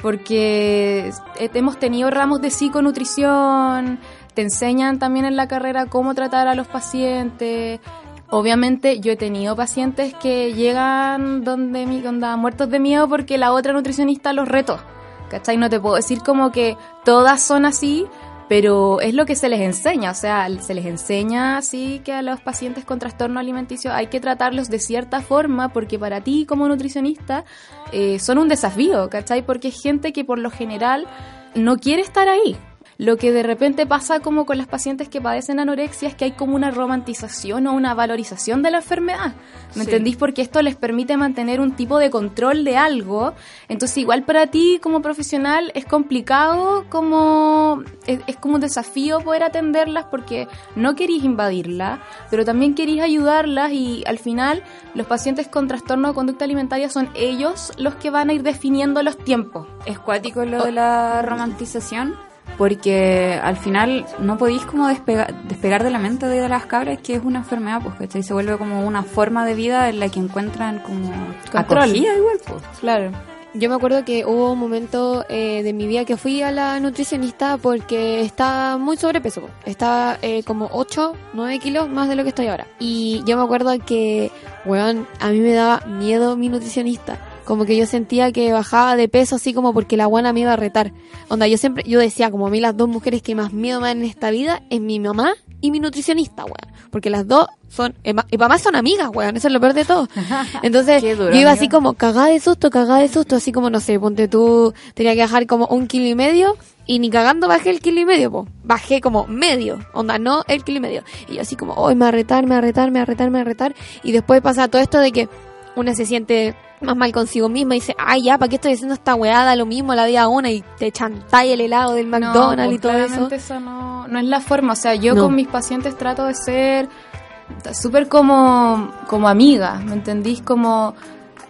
[SPEAKER 4] porque hemos tenido ramos de psiconutrición, te enseñan también en la carrera cómo tratar a los pacientes. Obviamente yo he tenido pacientes que llegan donde mi muertos de miedo porque la otra nutricionista los retó. ¿Cachai? No te puedo decir como que todas son así, pero es lo que se les enseña, o sea, se les enseña así que a los pacientes con trastorno alimenticio hay que tratarlos de cierta forma porque para ti como nutricionista eh, son un desafío, ¿cachai? Porque es gente que por lo general no quiere estar ahí. Lo que de repente pasa como con las pacientes que padecen anorexia es que hay como una romantización o una valorización de la enfermedad. ¿Me
[SPEAKER 3] Sí.
[SPEAKER 4] entendís? Porque esto les permite mantener un tipo de control de algo. Entonces igual para ti como profesional es complicado, como es, es como un desafío poder atenderlas porque no querís invadirlas, pero también querís ayudarlas y al final los pacientes con trastorno de conducta alimentaria son ellos los que van a ir definiendo los tiempos.
[SPEAKER 2] Es cuático lo de la romantización, porque al final no podéis como despega- despegar de la mente de las cabras que es una enfermedad, pues ¿cachai? se vuelve como una forma de vida en la que encuentran como
[SPEAKER 4] Control.
[SPEAKER 2] igual, pues.
[SPEAKER 4] Claro.
[SPEAKER 1] Yo me acuerdo que hubo un momento eh, de mi vida que fui a la nutricionista porque estaba muy sobrepeso. Estaba eh, como 8, 9 kilos más de lo que estoy ahora. Y yo me acuerdo que, weón, a mí me daba miedo mi nutricionista. Como que yo sentía que bajaba de peso así como porque la buena me iba a retar. Onda, yo siempre, yo decía como a mí las dos mujeres que más miedo me dan en esta vida es mi mamá y mi nutricionista, weón. Porque las dos son, y para más son amigas, weón. Eso es lo peor de todo. Entonces,
[SPEAKER 2] duro,
[SPEAKER 1] yo iba
[SPEAKER 2] amiga.
[SPEAKER 1] así como cagada de susto, cagada de susto, así como, no sé, ponte tú, tenía que bajar como un kilo y medio, y ni cagando bajé el kilo y medio, po. Bajé como medio, onda, no el kilo y medio. Y yo así como, hoy me va a retar, me va a retar, me va a retar, me va a retar. Y después pasa todo esto de que una se siente más mal consigo misma y dice, ay, ya, ¿para qué estoy haciendo esta weada? Lo mismo la vida una y te chantáis el helado del McDonald's
[SPEAKER 4] No,
[SPEAKER 1] y todo
[SPEAKER 4] pues,
[SPEAKER 1] eso.
[SPEAKER 4] claramente eso no, no es la forma. O sea, yo
[SPEAKER 1] No.
[SPEAKER 4] con mis pacientes trato de ser súper como, como amiga, ¿me entendís? Como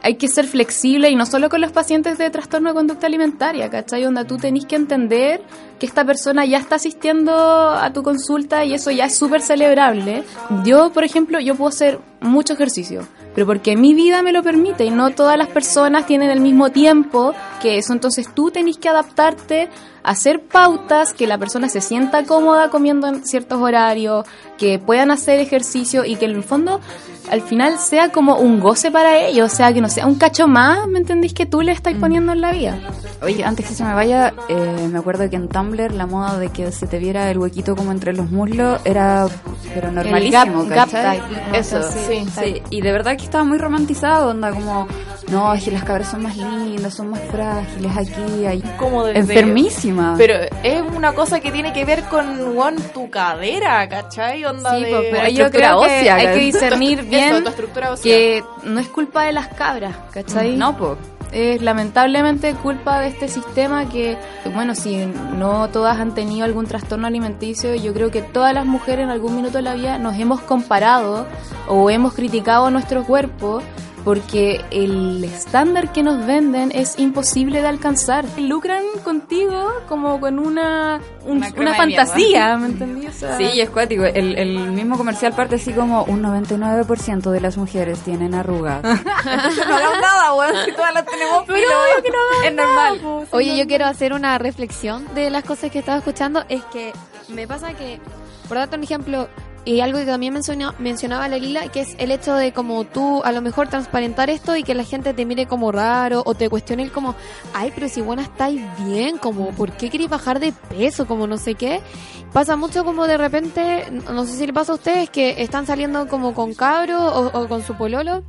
[SPEAKER 4] hay que ser flexible y no solo con los pacientes de trastorno de conducta alimentaria, ¿cachai? Donde tú tenés que entender que esta persona ya está asistiendo a tu consulta y eso ya es súper celebrable. Yo, por ejemplo, yo puedo hacer mucho ejercicio, pero porque mi vida me lo permite y no todas las personas tienen el mismo tiempo que eso. Entonces tú tenés que adaptarte hacer pautas que la persona se sienta cómoda comiendo en ciertos horarios, que puedan hacer ejercicio y que en el fondo al final sea como un goce para ellos, o sea, que no sea un cacho más, ¿me entendéis? Que tú le estás mm. poniendo en la vida.
[SPEAKER 2] Oye, antes que se me vaya, eh, me acuerdo que en Tumblr la moda de que se te viera el huequito como entre los muslos era pero normalísimo,
[SPEAKER 4] gap,
[SPEAKER 2] Eso, sí, sí. Y de verdad que estaba muy romantizado, onda como, no, es que las cabras son más lindas, son más frágiles aquí, hay
[SPEAKER 3] como
[SPEAKER 2] enfermísimo
[SPEAKER 3] pero es una cosa que tiene que ver con tu cadera, ¿cachai? Onda
[SPEAKER 4] sí, pues, pero yo creo que hay que discernir bien que no es culpa de las cabras, ¿cachai?
[SPEAKER 2] No, pues
[SPEAKER 4] es lamentablemente culpa de este sistema que, bueno, si no todas han tenido algún trastorno alimenticio, yo creo que todas las mujeres en algún minuto de la vida nos hemos comparado o hemos criticado nuestro cuerpo porque el estándar que nos venden es imposible de alcanzar. Lucran contigo como con una, una, fantasía, ¿me entendí?
[SPEAKER 2] sí, es cuático. El, el, mismo comercial parte así como un 99% de las mujeres tienen arrugas. no
[SPEAKER 3] hagan nada, weón, si todas las tenemos pero
[SPEAKER 1] que no es normal. Pues, Oye, yo quiero hacer una reflexión de las cosas que estaba escuchando. Es que me pasa que, por darte un ejemplo, y algo que también mencionó, mencionaba la Lila, que es el hecho de como tú a lo mejor transparentar esto y que la gente te mire como raro o te cuestione como, ay, pero si buena estáis bien, como, ¿por qué queréis bajar de peso? Como no sé qué. Pasa mucho como de repente, no sé si le pasa a ustedes, que están saliendo como con cabro o, con su pololo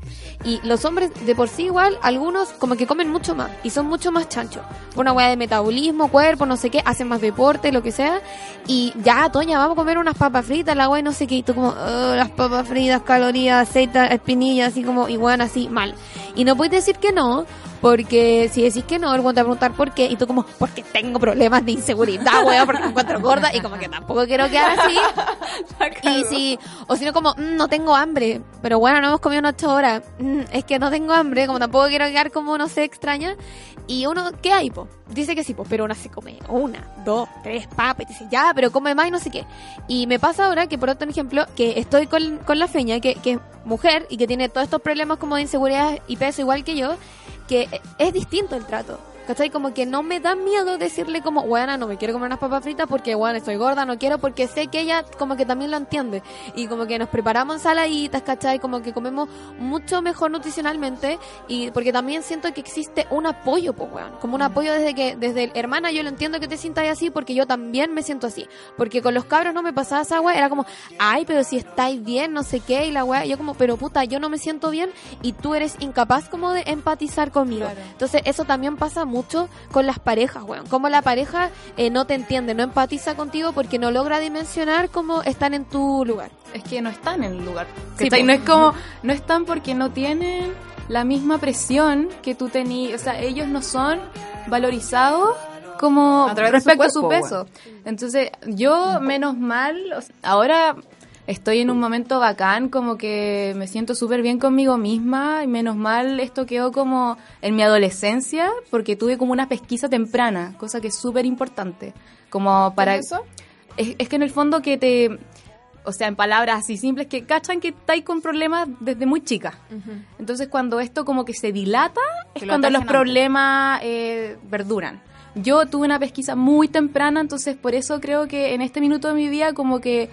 [SPEAKER 1] y los hombres de por sí igual, algunos como que comen mucho más y son mucho más chanchos. Una hueá de metabolismo, cuerpo, no sé qué, hacen más deporte, lo que sea. Y ya, Toña, vamos a comer unas papas fritas, la hueá no sé que y tú como, oh, las papas fritas, calorías, aceite, espinillas, así como, igual así, mal. Y no puedes decir que no, porque si decís que no, él va a preguntar por qué, y tú como, porque tengo problemas de inseguridad, weón, porque me encuentro gorda, y como que tampoco quiero quedar así. y si, o si no como, mm, no tengo hambre, pero bueno, no hemos comido en ocho horas, mm, es que no tengo hambre, como tampoco quiero quedar como, no sé, extraña. Y uno, ¿qué hay, po? Dice que sí, po, pero uno se come una, dos, tres papas, y dice, ya, pero come más y no sé qué. Y me pasa ahora que, por otro ejemplo, que estoy con, con la feña, que, que es mujer y que tiene todos estos problemas como de inseguridad y peso igual que yo, que es distinto el trato. ¿Cachai? Como que no me da miedo decirle como, bueno, no me quiero comer unas papas fritas porque, bueno, estoy gorda, no quiero, porque sé que ella como que también lo entiende. Y como que nos preparamos ensaladitas, ¿cachai? Como que comemos mucho mejor nutricionalmente y porque también siento que existe un apoyo, pues, weón. Como un mm. apoyo desde que, desde el hermana, yo lo entiendo que te sientas así porque yo también me siento así. Porque con los cabros no me pasaba esa weá, era como, ay, pero si estáis bien, no sé qué, y la weá, yo como, pero puta, yo no me siento bien y tú eres incapaz como de empatizar conmigo. Entonces, eso también pasa mucho con las parejas, weón. Como la pareja eh, no te entiende, no empatiza contigo porque no logra dimensionar cómo están en tu lugar.
[SPEAKER 4] Es que no están en el lugar. Sí, no es como, no están porque no tienen la misma presión que tú tenías. O sea, ellos no son valorizados como respecto a su peso. Entonces, yo, menos mal, ahora estoy en un momento bacán, como que me siento súper bien conmigo misma y menos mal esto quedó como en mi adolescencia porque tuve como una pesquisa temprana, cosa que es súper importante. Como para...
[SPEAKER 3] eso?
[SPEAKER 4] Es, que en el fondo que te... O sea, en palabras así simples, que cachan que estáis con problemas desde muy chica. Entonces, cuando esto como que se dilata, es cuando los problemas eh, verduran. Yo tuve una pesquisa muy temprana, entonces por eso creo que en este minuto de mi vida como que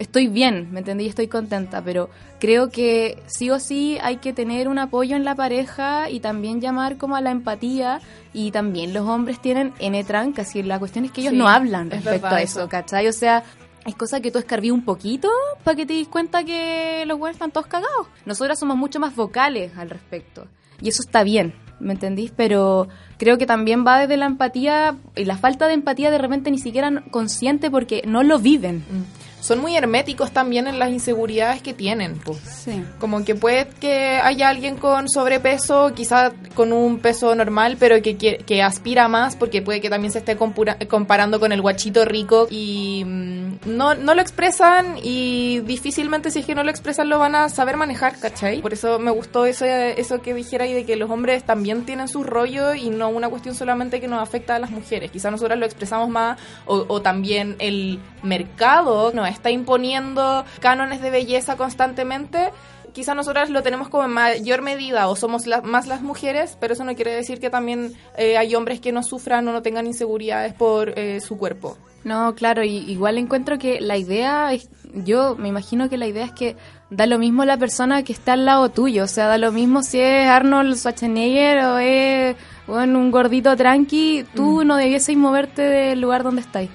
[SPEAKER 4] estoy bien, ¿me entendí? Estoy contenta, pero creo que sí o sí hay que tener un apoyo en la pareja y también llamar como a la empatía y también los hombres tienen N trancas y la cuestión es que ellos no hablan respecto a eso, ¿cachai? O sea, es cosa que tú escarbí un poquito para que te des cuenta que los güeyes están todos cagados. Nosotras somos mucho más vocales al respecto. Y eso está bien, ¿me entendís? Pero creo que también va desde la empatía y la falta de empatía de repente ni siquiera consciente porque no lo viven. Mm.
[SPEAKER 3] Son muy herméticos también en las inseguridades que tienen. Pues.
[SPEAKER 2] Sí.
[SPEAKER 3] Como que puede que haya alguien con sobrepeso, quizá con un peso normal, pero que, que, que aspira más porque puede que también se esté compura- comparando con el guachito rico y mm, no, no lo expresan y difícilmente si es que no lo expresan lo van a saber manejar, ¿cachai? Por eso me gustó eso, eso que dijera y de que los hombres también tienen sus rollos y no una cuestión solamente que nos afecta a las mujeres. Quizá nosotras lo expresamos más o, o también el mercado nos está imponiendo cánones de belleza constantemente quizá nosotras lo tenemos como en mayor medida o somos la- más las mujeres, pero eso no quiere decir que también eh, hay hombres que no sufran o no tengan inseguridades por eh, su cuerpo.
[SPEAKER 4] No, claro, y igual encuentro que la idea es, yo me imagino que la idea es que da lo mismo la persona que está al lado tuyo, o sea, da lo mismo si es Arnold Schwarzenegger o es bueno, un gordito tranqui, tú no debieses moverte del lugar donde estáis.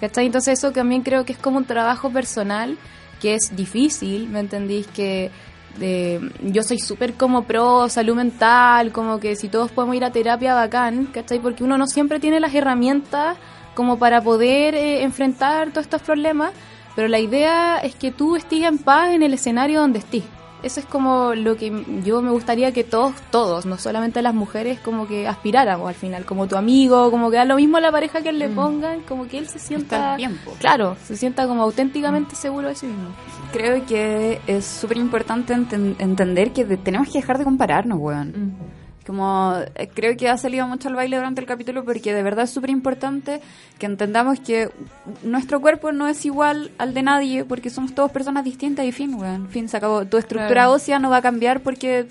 [SPEAKER 4] ¿Cachai? Entonces eso también creo que es como un trabajo personal que es difícil, ¿me entendís? Que de, yo soy súper como pro salud mental, como que si todos podemos ir a terapia, bacán, ¿cachai? Porque uno no siempre tiene las herramientas como para poder eh, enfrentar todos estos problemas, pero la idea es que tú estés en paz en el escenario donde estés. Eso es como lo que yo me gustaría que todos, todos, no solamente las mujeres, como que aspiráramos al final, como tu amigo, como que da lo mismo a la pareja que le pongan, como que él se sienta,
[SPEAKER 2] Estar bien, po.
[SPEAKER 4] claro, se sienta como auténticamente seguro de sí mismo.
[SPEAKER 2] Creo que es súper importante enten- entender que tenemos que dejar de compararnos, weón. Como eh, creo que ha salido mucho al baile durante el capítulo porque de verdad es súper importante que entendamos que nuestro cuerpo no es igual al de nadie porque somos todos personas distintas y fin, weón. Fin, se acabó. Tu estructura
[SPEAKER 3] Claro.
[SPEAKER 2] ósea no va a cambiar porque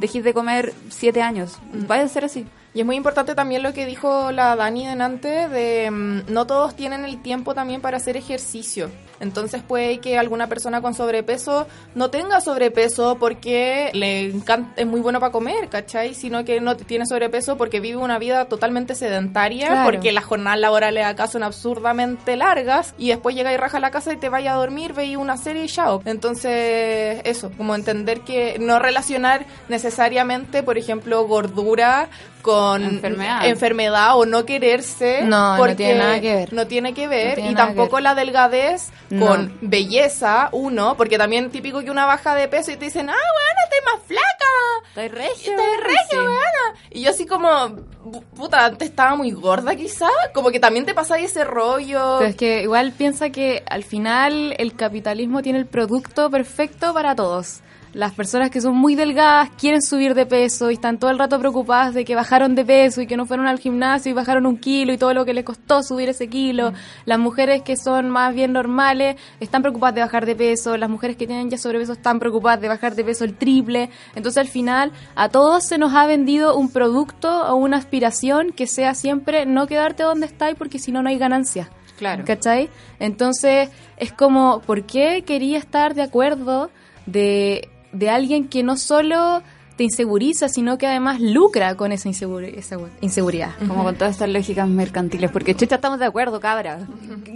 [SPEAKER 2] dejes de comer siete años. Va a ser así.
[SPEAKER 3] Y es muy importante también lo que dijo la Dani delante de mm, no todos tienen el tiempo también para hacer ejercicio. Entonces puede que alguna persona con sobrepeso no tenga sobrepeso porque le encanta, es muy bueno para comer, ¿cachai? Sino que no tiene sobrepeso porque vive una vida totalmente sedentaria,
[SPEAKER 4] Claro.
[SPEAKER 3] porque las jornadas laborales acá son absurdamente largas y después llega y raja a la casa y te vaya a dormir, veis una serie y chao. Entonces, eso, como entender que no relacionar necesariamente, por ejemplo, gordura con
[SPEAKER 2] Enfermedad.
[SPEAKER 3] enfermedad o no quererse.
[SPEAKER 4] No, no
[SPEAKER 3] porque
[SPEAKER 4] tiene nada que ver.
[SPEAKER 3] No tiene que ver.
[SPEAKER 4] No tiene
[SPEAKER 3] y tampoco
[SPEAKER 4] ver.
[SPEAKER 3] la delgadez
[SPEAKER 4] No.
[SPEAKER 3] con belleza, uno, porque también típico que una baja de peso y te dicen, ah, bueno, estás más flaca.
[SPEAKER 2] Estoy regio.
[SPEAKER 3] Estás regio, weona. Y yo así como, "Bu- puta, antes estaba muy gorda quizá. Como que también te pasa ese rollo.
[SPEAKER 4] Pero es que igual piensa que al final el capitalismo tiene el producto perfecto para todos. Las personas que son muy delgadas quieren subir de peso y están todo el rato preocupadas de que bajaron de peso y que no fueron al gimnasio y bajaron un kilo y todo lo que les costó subir ese kilo. Las mujeres que son más bien normales están preocupadas de bajar de peso. Las mujeres que tienen ya sobrepeso están preocupadas de bajar de peso el triple. Entonces al final a todos se nos ha vendido un producto o una aspiración que sea siempre no quedarte donde estáis porque si no no hay ganancia.
[SPEAKER 2] Claro.
[SPEAKER 4] ¿Cachai? Entonces, es como, ¿por qué quería estar de acuerdo de, de alguien que no solo te inseguriza, sino que además lucra con esa, inseguri- esa inseguridad?
[SPEAKER 2] Como con todas estas lógicas mercantiles. Porque chucha, estamos de acuerdo, cabra.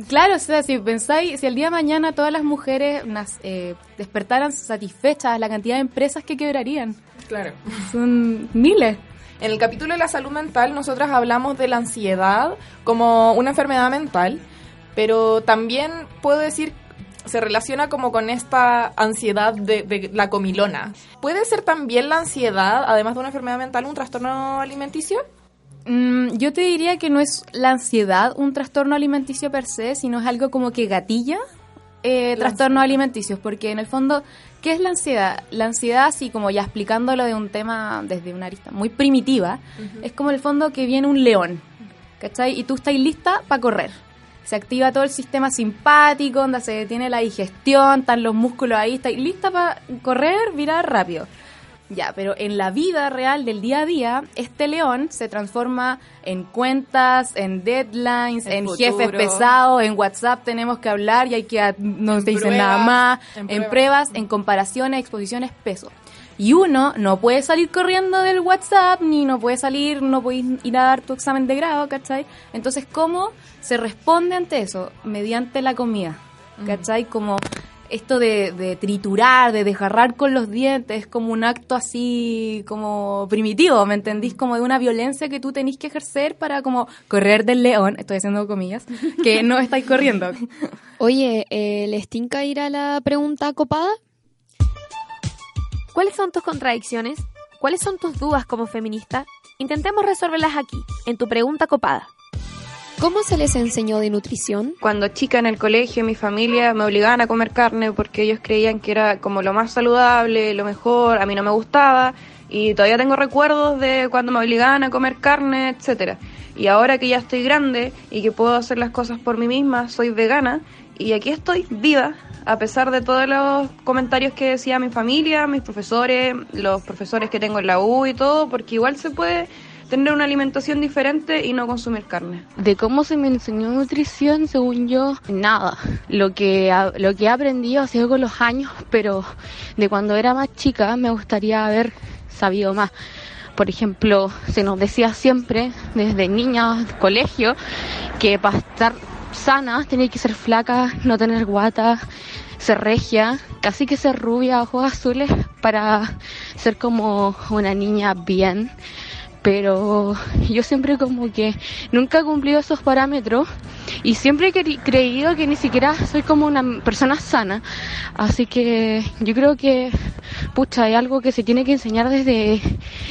[SPEAKER 4] Claro, o sea, si pensáis, si el día de mañana todas las mujeres nas- eh, despertaran satisfechas, la cantidad de empresas que quebrarían,
[SPEAKER 3] Claro.
[SPEAKER 4] son miles.
[SPEAKER 3] En el capítulo de la salud mental, nosotras hablamos de la ansiedad como una enfermedad mental, pero también puedo decir se relaciona como con esta ansiedad de, de la comilona. ¿Puede ser también la ansiedad, además de una enfermedad mental, un trastorno alimenticio?
[SPEAKER 4] Mm, yo te diría que no es la ansiedad un trastorno alimenticio per se, sino es algo como que gatilla eh, trastornos alimenticios, porque en el fondo, ¿qué es la ansiedad? La ansiedad, así como ya explicándolo de un tema desde una arista muy primitiva, es como el fondo que viene un león, ¿cachai? Y tú estás lista para correr. Se activa todo el sistema simpático, donde se detiene la digestión, están los músculos ahí, estás lista para correr, virar rápido. Ya, pero en la vida real del día a día, este león se transforma en cuentas, en deadlines,
[SPEAKER 2] En
[SPEAKER 4] jefes pesados, en WhatsApp tenemos que hablar y hay que no
[SPEAKER 3] En
[SPEAKER 4] te dicen nada más,
[SPEAKER 3] en
[SPEAKER 4] en,
[SPEAKER 3] pruebas.
[SPEAKER 4] pruebas, en comparaciones, exposiciones, peso. Y uno no puede salir corriendo del WhatsApp, ni no puede salir, no puede ir a dar tu examen de grado, ¿cachai? Entonces, ¿cómo se responde ante eso? Mediante la comida, ¿cachai? Como esto de, de triturar, de desgarrar con los dientes, es como un acto así como primitivo, ¿me entendís? Como de una violencia que tú tenés que ejercer para como correr del león, estoy haciendo comillas, que no estáis corriendo.
[SPEAKER 5] Oye, eh, ¿les tinca ir a la pregunta copada?
[SPEAKER 1] ¿Cuáles son tus contradicciones? ¿Cuáles son tus dudas como feminista? Intentemos resolverlas aquí, en tu pregunta copada.
[SPEAKER 5] ¿Cómo se les enseñó de nutrición?
[SPEAKER 6] Cuando chica en el colegio, mi familia me obligaban a comer carne porque ellos creían que era como lo más saludable, lo mejor, a mí no me gustaba y todavía tengo recuerdos de cuando me obligaban a comer carne, etcétera. Y ahora que ya estoy grande y que puedo hacer las cosas por mí misma, soy vegana y aquí estoy viva a pesar de todos los comentarios que decía mi familia, mis profesores, los profesores que tengo en la U y todo, porque igual se puede tener una alimentación diferente y no consumir carne.
[SPEAKER 7] De cómo se me enseñó nutrición, según yo, nada. Lo que, lo que he aprendido ha sido con los años, pero de cuando era más chica me gustaría haber sabido más. Por ejemplo, se nos decía siempre, desde niñas, colegio, que para estar sanas tenía que ser flaca, no tener guata, ser regia, casi que ser rubia, ojos azules, para ser como una niña bien pero yo siempre como que nunca he cumplido esos parámetros y siempre he creído que ni siquiera soy como una persona sana. Así que yo creo que, pucha, hay algo que se tiene que enseñar desde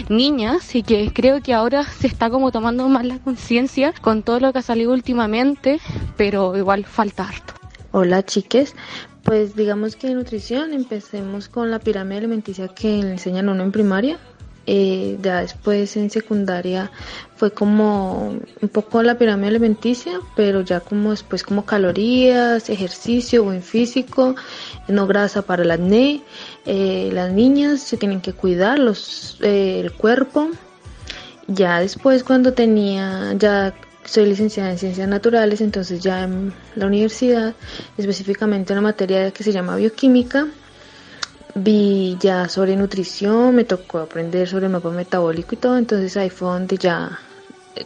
[SPEAKER 7] niñas y que creo que ahora se está como tomando más la conciencia con todo lo que ha salido últimamente, pero igual falta harto.
[SPEAKER 8] Hola chiques, pues digamos que en nutrición empecemos con la pirámide alimenticia que enseñan uno en primaria, eh, ya después en secundaria fue como un poco la pirámide alimenticia, pero ya como después como calorías, ejercicio, buen físico, no grasa para el acné. Eh, las niñas se tienen que cuidar los, eh, el cuerpo. Ya después cuando tenía, ya soy licenciada en ciencias naturales, entonces ya en la universidad, específicamente una materia que se llama bioquímica, vi ya sobre nutrición, me tocó aprender sobre el mapa metabólico y todo, entonces ahí fue donde ya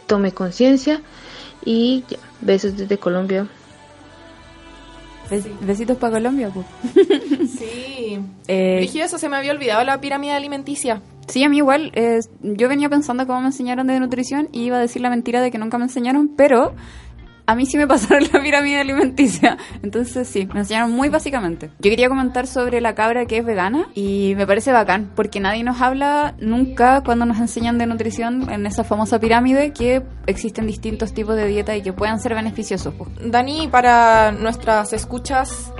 [SPEAKER 8] tomé conciencia y ya, besos desde Colombia.
[SPEAKER 2] Besitos para Colombia, pues.
[SPEAKER 3] Sí. Eh, eso se me había olvidado la pirámide alimenticia.
[SPEAKER 2] Sí, a mí igual. Eh, yo venía pensando cómo me enseñaron de nutrición y iba a decir la mentira de que nunca me enseñaron, pero a mí sí me pasaron la pirámide alimenticia. Entonces sí, me enseñaron muy básicamente. Yo quería comentar sobre la cabra que es vegana y me parece bacán porque nadie nos habla nunca cuando nos enseñan de nutrición en esa famosa pirámide que existen distintos tipos de dieta y que puedan ser beneficiosos.
[SPEAKER 3] Dani, para nuestras escuchas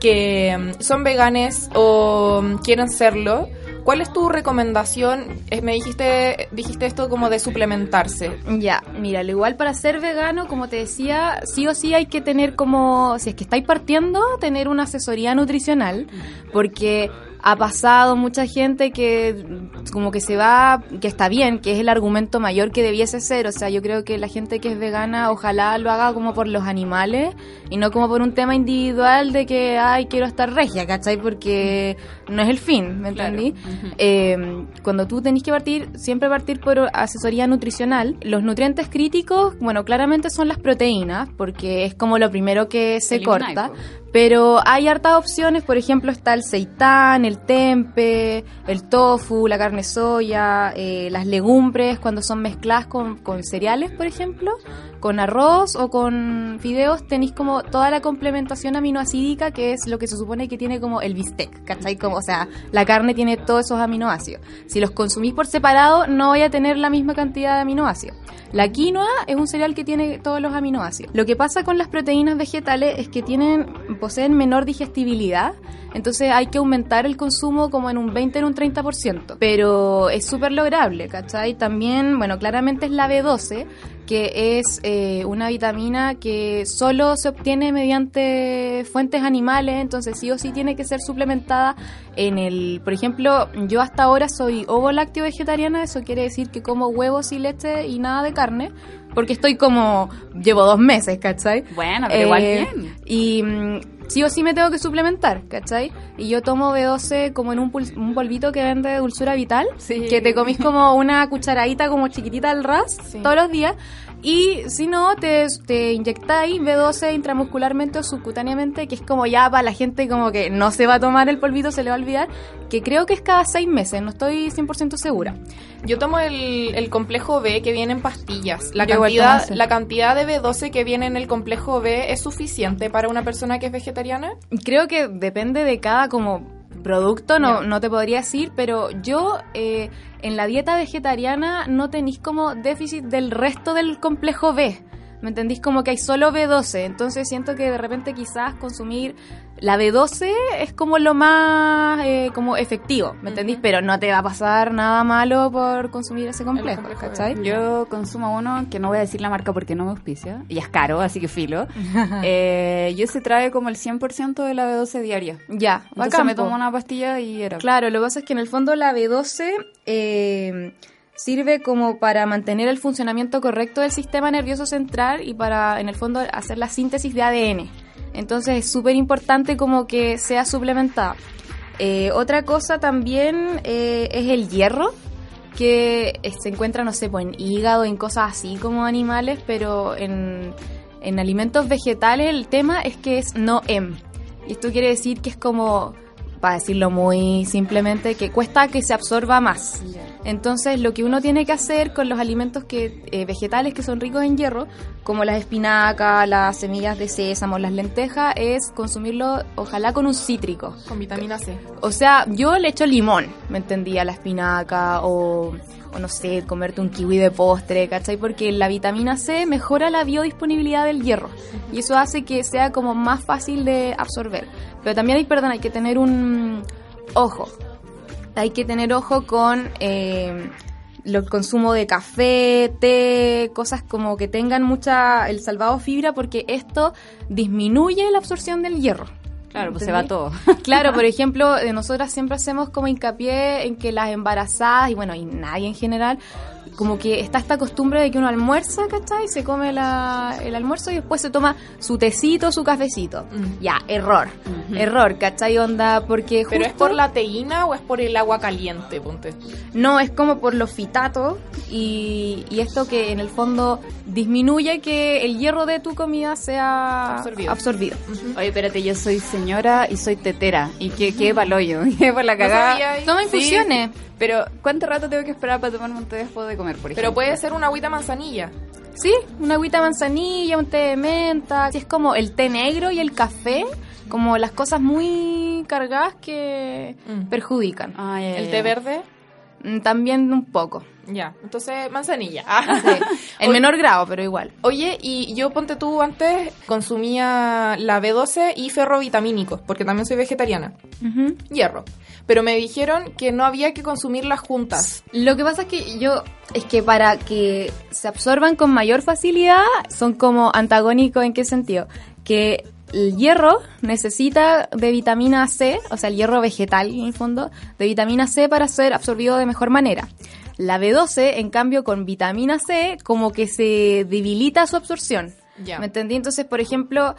[SPEAKER 3] que son veganes o quieren serlo, ¿Cuál es tu recomendación? Eh, me dijiste, dijiste esto como de suplementarse.
[SPEAKER 4] Ya, mira, al igual para ser vegano, como te decía, sí o sí hay que tener como, si es que estáis partiendo, tener una asesoría nutricional, porque ha pasado mucha gente que como que se va, que está bien, que es el argumento mayor que debiese ser. O sea, yo creo que la gente que es vegana ojalá lo haga como por los animales y no como por un tema individual de que, ay, quiero estar regia, ¿cachai? Porque no es el fin, ¿me entendí? Eh, cuando tú tenés que partir, siempre partir por asesoría nutricional. Los nutrientes críticos, bueno, claramente son las proteínas, porque es como lo primero que se corta. Pero hay hartas opciones, por ejemplo está el seitán, el tempe, el tofu, la carne soya, eh, las legumbres cuando son mezcladas con, con, cereales, por ejemplo, con arroz o con fideos, tenéis como toda la complementación aminoácidica que es lo que se supone que tiene como el bistec, ¿cachai? O sea, la carne tiene todos esos aminoácidos. Si los consumís por separado no voy a tener la misma cantidad de aminoácidos. La quinoa es un cereal que tiene todos los aminoácidos. Lo que pasa con las proteínas vegetales es que tienen poseen menor digestibilidad, entonces hay que aumentar el consumo como en un 20 en un 30%, pero es súper lograble, ¿cachai? También, bueno, claramente es la B12, que es eh, una vitamina que solo se obtiene mediante fuentes animales, entonces sí o sí tiene que ser suplementada en el, por ejemplo, yo hasta ahora soy ovo lácteo vegetariana, eso quiere decir que como huevos y leche y nada de carne, porque estoy como, llevo dos meses, ¿cachai?
[SPEAKER 2] Bueno, pero igual eh, bien.
[SPEAKER 4] Y mm, sí o sí me tengo que suplementar, ¿cachai? Y yo tomo B12 como en un, un polvito que vende Dulzura Vital, que te comís como una cucharadita como chiquitita al ras todos los días. Y si no, te, te inyectáis B12 intramuscularmente o subcutáneamente, que es como ya para la gente como que no se va a tomar el polvito, se le va a olvidar, que creo que es cada seis meses, no estoy 100% segura.
[SPEAKER 3] Yo tomo el, el complejo B que viene en pastillas. La
[SPEAKER 4] Yo
[SPEAKER 3] cantidad, la cantidad de B12 que viene en el complejo B es suficiente para una persona que es vegetariana.
[SPEAKER 4] Creo que depende de cada como producto, no, no te podría decir, pero yo eh, en la dieta vegetariana no tenéis como déficit del resto del complejo B. ¿Me entendís? Como que hay solo B12. Entonces siento que de repente quizás consumir la B12 es como lo más eh, como efectivo. ¿Me entendís? Pero no te va a pasar nada malo por consumir ese complejo.
[SPEAKER 3] complejo B.
[SPEAKER 4] ¿Cachai?
[SPEAKER 2] Yo consumo uno que no voy a decir la marca porque no me auspicia y es caro, así que filo. eh, yo se trae como el 100% de la B12 diaria.
[SPEAKER 4] Ya,
[SPEAKER 2] Entonces me tomo una pastilla y era.
[SPEAKER 4] Claro, lo que pasa es que en el fondo la B12 eh, sirve como para mantener el funcionamiento correcto del sistema nervioso central y para, en el fondo, hacer la síntesis de ADN. Entonces es súper importante como que sea suplementada. Eh, otra cosa también eh, es el hierro, que eh, se encuentra, no sé, pues en hígado, en cosas así como animales, pero en, en alimentos vegetales el tema es que es no M. Y esto quiere decir que es como, para decirlo muy simplemente, que cuesta que se absorba más. Entonces, lo que uno tiene que hacer con los alimentos que eh, vegetales que son ricos en hierro, como las espinacas, las semillas de sésamo, las lentejas, es consumirlo, ojalá con un cítrico.
[SPEAKER 3] Con vitamina C.
[SPEAKER 4] O sea, yo le echo limón, ¿me entendí? A la espinaca o, o no sé, comerte un kiwi de postre, ¿cachai? Porque la vitamina C mejora la biodisponibilidad del hierro y eso hace que sea como más fácil de absorber. Pero también hay, perdón, hay que tener un ojo. Hay que tener ojo con eh, el consumo de café, té, cosas como que tengan mucha el salvado fibra porque esto disminuye la absorción del hierro.
[SPEAKER 2] Claro, pues se va todo.
[SPEAKER 4] Claro, por ejemplo, eh, nosotras siempre hacemos como hincapié en que las embarazadas, y bueno, y nadie en general, como que está esta costumbre de que uno almuerza, ¿cachai? Se come la- el almuerzo y después se toma su tecito, su cafecito.
[SPEAKER 3] Mm.
[SPEAKER 4] Ya, error. Error, ¿cachai? Onda, porque
[SPEAKER 3] ¿Pero es por la teína o es por el agua caliente, ponte?
[SPEAKER 4] No, es como por los fitatos y, y esto que en el fondo disminuye que el hierro de tu comida sea
[SPEAKER 3] Absorbido.
[SPEAKER 4] absorbido.
[SPEAKER 2] Oye, espérate, yo soy señora y soy tetera. ¿Y qué, qué pa'l hoyo? ¿Qué por la cagada?
[SPEAKER 3] ahí.
[SPEAKER 4] Toma
[SPEAKER 2] Sí,
[SPEAKER 4] infusiones.
[SPEAKER 2] Pero, ¿cuánto rato tengo que esperar para tomarme un té después de comer, por ejemplo?
[SPEAKER 3] Pero puede ser una agüita manzanilla.
[SPEAKER 4] Sí, una agüita manzanilla, un té de menta. Sí, es como el té negro y el café, como las cosas muy cargadas que
[SPEAKER 3] Mm.
[SPEAKER 4] perjudican.
[SPEAKER 2] Ah,
[SPEAKER 3] El té verde,
[SPEAKER 4] Mm, También un poco.
[SPEAKER 3] Ya. Entonces, manzanilla.
[SPEAKER 4] Sí, en
[SPEAKER 3] Oye-
[SPEAKER 4] menor grado, pero igual.
[SPEAKER 3] Oye, y yo ponte tú antes consumía la B12 y ferrovitamínicos, porque también soy vegetariana. Hierro. Pero me dijeron que no había que consumirlas juntas.
[SPEAKER 4] Lo que pasa es que yo, es que para que se absorban con mayor facilidad, son como antagónicos en qué sentido? Que el hierro necesita de vitamina C, o sea, el hierro vegetal en el fondo, de vitamina C para ser absorbido de mejor manera. La B12, en cambio, con vitamina C, como que se debilita su absorción.
[SPEAKER 3] Ya.
[SPEAKER 4] ¿Me entendí? Entonces, por ejemplo,